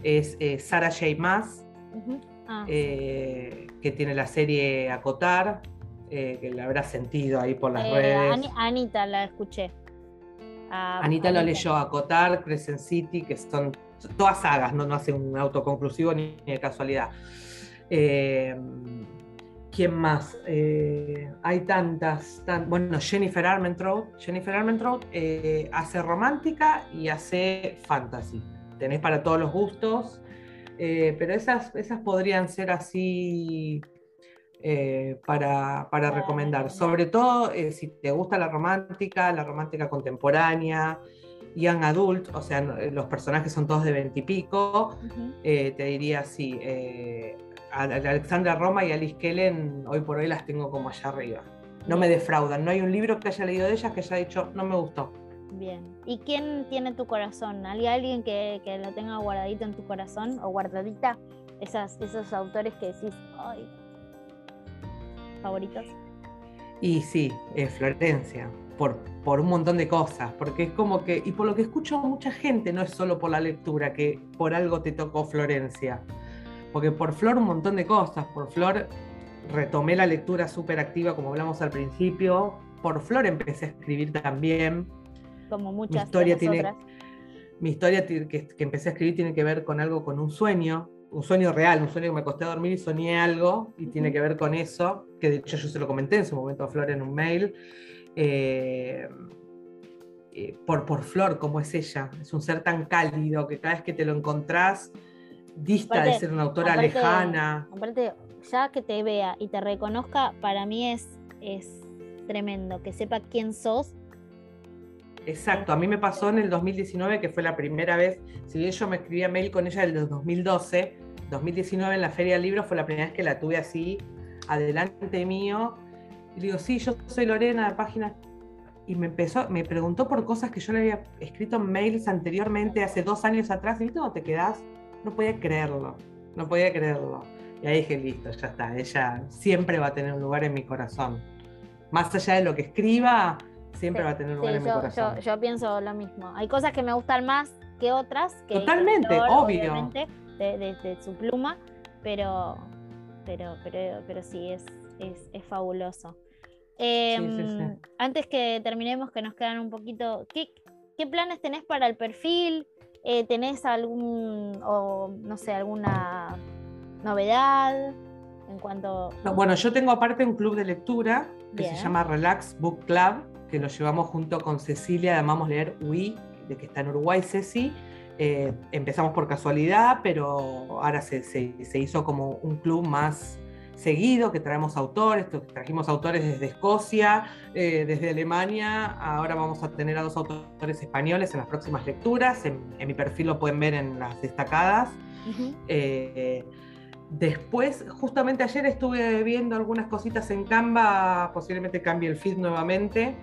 Es eh, Sarah J. Maas, ah, eh, que tiene la serie Acotar, que la habrá sentido ahí por las redes. Anita la escuché. Anita, lo leyó Acotar, Crescent City, que son todas sagas, no, no hace un autoconclusivo ni, de casualidad. Eh, ¿Quién más? Eh, hay tantas, bueno, Jennifer Armentrout. Jennifer Armentrout eh, hace romántica y hace fantasy. Tenés para todos los gustos, pero esas, esas podrían ser así eh, para, recomendar. Sobre todo eh, si te gusta la romántica, la romántica contemporánea, young adult, o sea, eh, los personajes son todos de veintipico, te diría sí. Alexandra Roma y Alice Kellen, hoy por hoy las tengo como allá arriba. No me defraudan, no hay un libro que haya leído de ellas que haya dicho, no me gustó. Bien. ¿Y quién tiene tu corazón? ¿Hay alguien que, que lo tenga guardadito en tu corazón o guardadita? Esas, esos autores que decís, ay, favoritos? Y sí, es Florencia, por, por un montón de cosas, porque es como que, y por lo que escucho mucha gente, no es solo por la lectura, que por algo te tocó Florencia, porque por Flor un montón de cosas, por Flor retomé la lectura súper activa, como hablamos al principio, por Flor empecé a escribir también. Como muchas mi historia tiene, Mi historia que, que empecé a escribir tiene que ver con algo, con un sueño, un sueño real, un sueño que me acosté a dormir y soñé algo y tiene que ver con eso, que de hecho yo se lo comenté en su momento a Flor en un mail. Eh, eh, por, por Flor, como es ella, es un ser tan cálido que cada vez que te lo encontrás, dista de ser una autora lejana. Aparte, ya que te vea y te reconozca, para mí es, es tremendo, que sepa quién sos Exacto, a mí me pasó en el 2019, que fue la primera vez, si bien yo me escribía mail con ella el 2012, 2019 en la Feria del Libro fue la primera vez que la tuve así, adelante mío. Y digo, sí, yo soy Lorena de página. Y me empezó, me preguntó por cosas que yo le había escrito en mails anteriormente, hace dos años atrás, y viste cómo te quedás, no podía creerlo, no podía creerlo. Y ahí dije, listo, ya está, ella siempre va a tener un lugar en mi corazón. Más allá de lo que escriba, siempre va a tener lugar en mi corazón. Yo, pienso lo mismo. Hay cosas que me gustan más que otras. Que Totalmente, obvio. De, su pluma, pero, pero, pero, pero sí, es, es, fabuloso. Em, antes que terminemos, que nos quedan un poquito, ¿qué, qué planes tenés para el perfil? Eh, ¿Tenés algún, o no sé, alguna novedad en cuanto...? bueno, yo tengo aparte un club de lectura que se llama Relax Book Club, que lo llevamos junto con Cecilia, amamos leer UI, de que está en Uruguay, Ceci. Eh, empezamos por casualidad, pero ahora se, hizo como un club más seguido, que traemos autores, trajimos autores desde Escocia, eh, desde Alemania, ahora vamos a tener a dos autores españoles en las próximas lecturas, en, mi perfil lo pueden ver en las destacadas. Eh, después, justamente ayer estuve viendo algunas cositas en Canva, posiblemente cambie el feed nuevamente.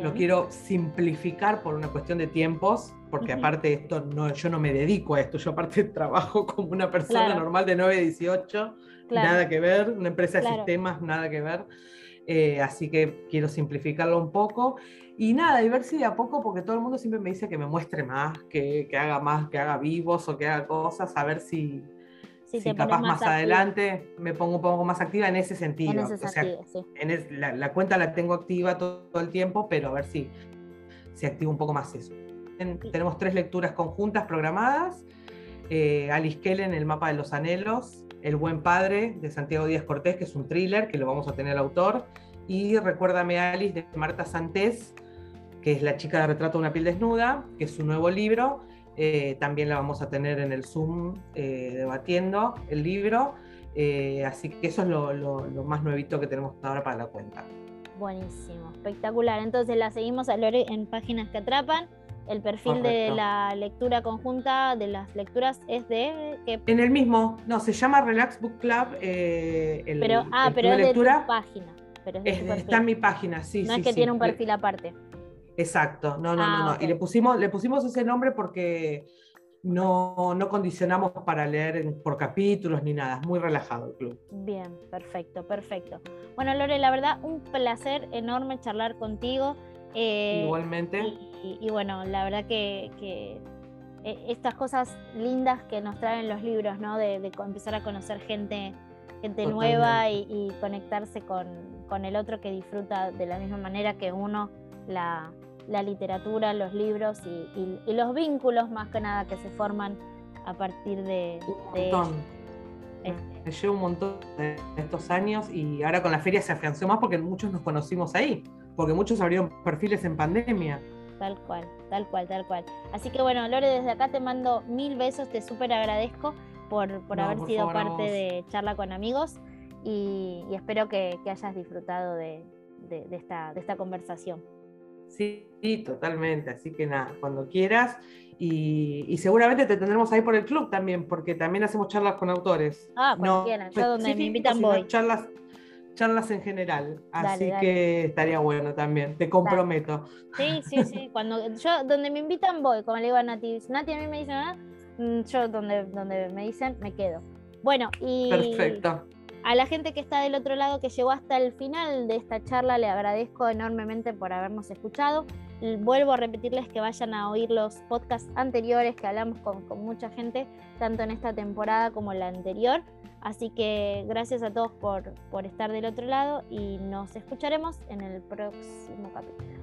Lo quiero simplificar por una cuestión de tiempos, porque aparte esto no, yo no me dedico a esto, yo aparte trabajo como una persona normal de 9 a 18, nada que ver, una empresa de sistemas, nada que ver. Eh, así que quiero simplificarlo un poco. Y nada, y ver si de a poco, porque todo el mundo siempre me dice que me muestre más, que, que haga más, que haga vivos o que haga cosas, a ver si, si, capaz más, adelante me pongo un poco más activa en ese sentido. En la, cuenta la tengo activa todo, el tiempo, pero a ver si, si activo un poco más eso. tenemos tres lecturas conjuntas programadas. Eh, Alice Kellen, El mapa de los anhelos, El buen padre de Santiago Díaz Cortés, que es un thriller, que lo vamos a tener el autor, y Recuérdame Alice de Marta Santés, que es la chica de retrato de una piel desnuda, que es su nuevo libro. Eh, también la vamos a tener en el Zoom eh, debatiendo el libro. Eh, así que eso es lo, lo, más nuevito que tenemos ahora para la cuenta. Buenísimo, espectacular. Entonces la seguimos a Lore en páginas que atrapan. El perfil de la lectura conjunta de las lecturas es de. En el mismo, no, se llama Relax Book Club. el, pero, ah, pero es de tu página. Pero está en mi página, sí. No es que tiene un perfil aparte. Exacto, no, no, no, no. Ah, y le pusimos, le pusimos ese nombre porque no, no condicionamos para leer por capítulos ni nada, es muy relajado el club. Bien, perfecto, perfecto. Bueno, Lore, la verdad, un placer enorme charlar contigo. Eh, Igualmente. Y, bueno, la verdad que, eh, estas cosas lindas que nos traen los libros, ¿no? De, empezar a conocer gente, gente nueva y, conectarse con, con el otro que disfruta de la misma manera que uno la, la literatura, los libros y, los vínculos más que nada que se forman a partir de... Un montón. Me llevo un montón de estos años y ahora con la feria se afianzó más porque muchos nos conocimos ahí, porque muchos abrieron perfiles en pandemia. Tal cual, tal cual, tal cual. Así que bueno, Lore, desde acá te mando mil besos, te súper agradezco por, por haber sido parte de Charla con Amigos y, espero que, hayas disfrutado de, esta, de esta conversación. Sí, totalmente. Así que nada, cuando quieras. Y, seguramente te tendremos ahí por el club también, porque también hacemos charlas con autores. Ah, cuando quieran. Yo donde me invitan voy. charlas, charlas en general. Así que estaría bueno también, te comprometo. Sí, sí, sí. Cuando yo donde me invitan voy, como le digo a Nati, Nati a mí me dice nada, mm, yo donde, donde me dicen me quedo. Bueno, y Perfecto. A la gente que está del otro lado, que llegó hasta el final de esta charla, le agradezco enormemente por habernos escuchado. Vuelvo a repetirles que vayan a oír los podcasts anteriores que hablamos con, mucha gente, tanto en esta temporada como la anterior. Así que gracias a todos por, por estar del otro lado y nos escucharemos en el próximo capítulo.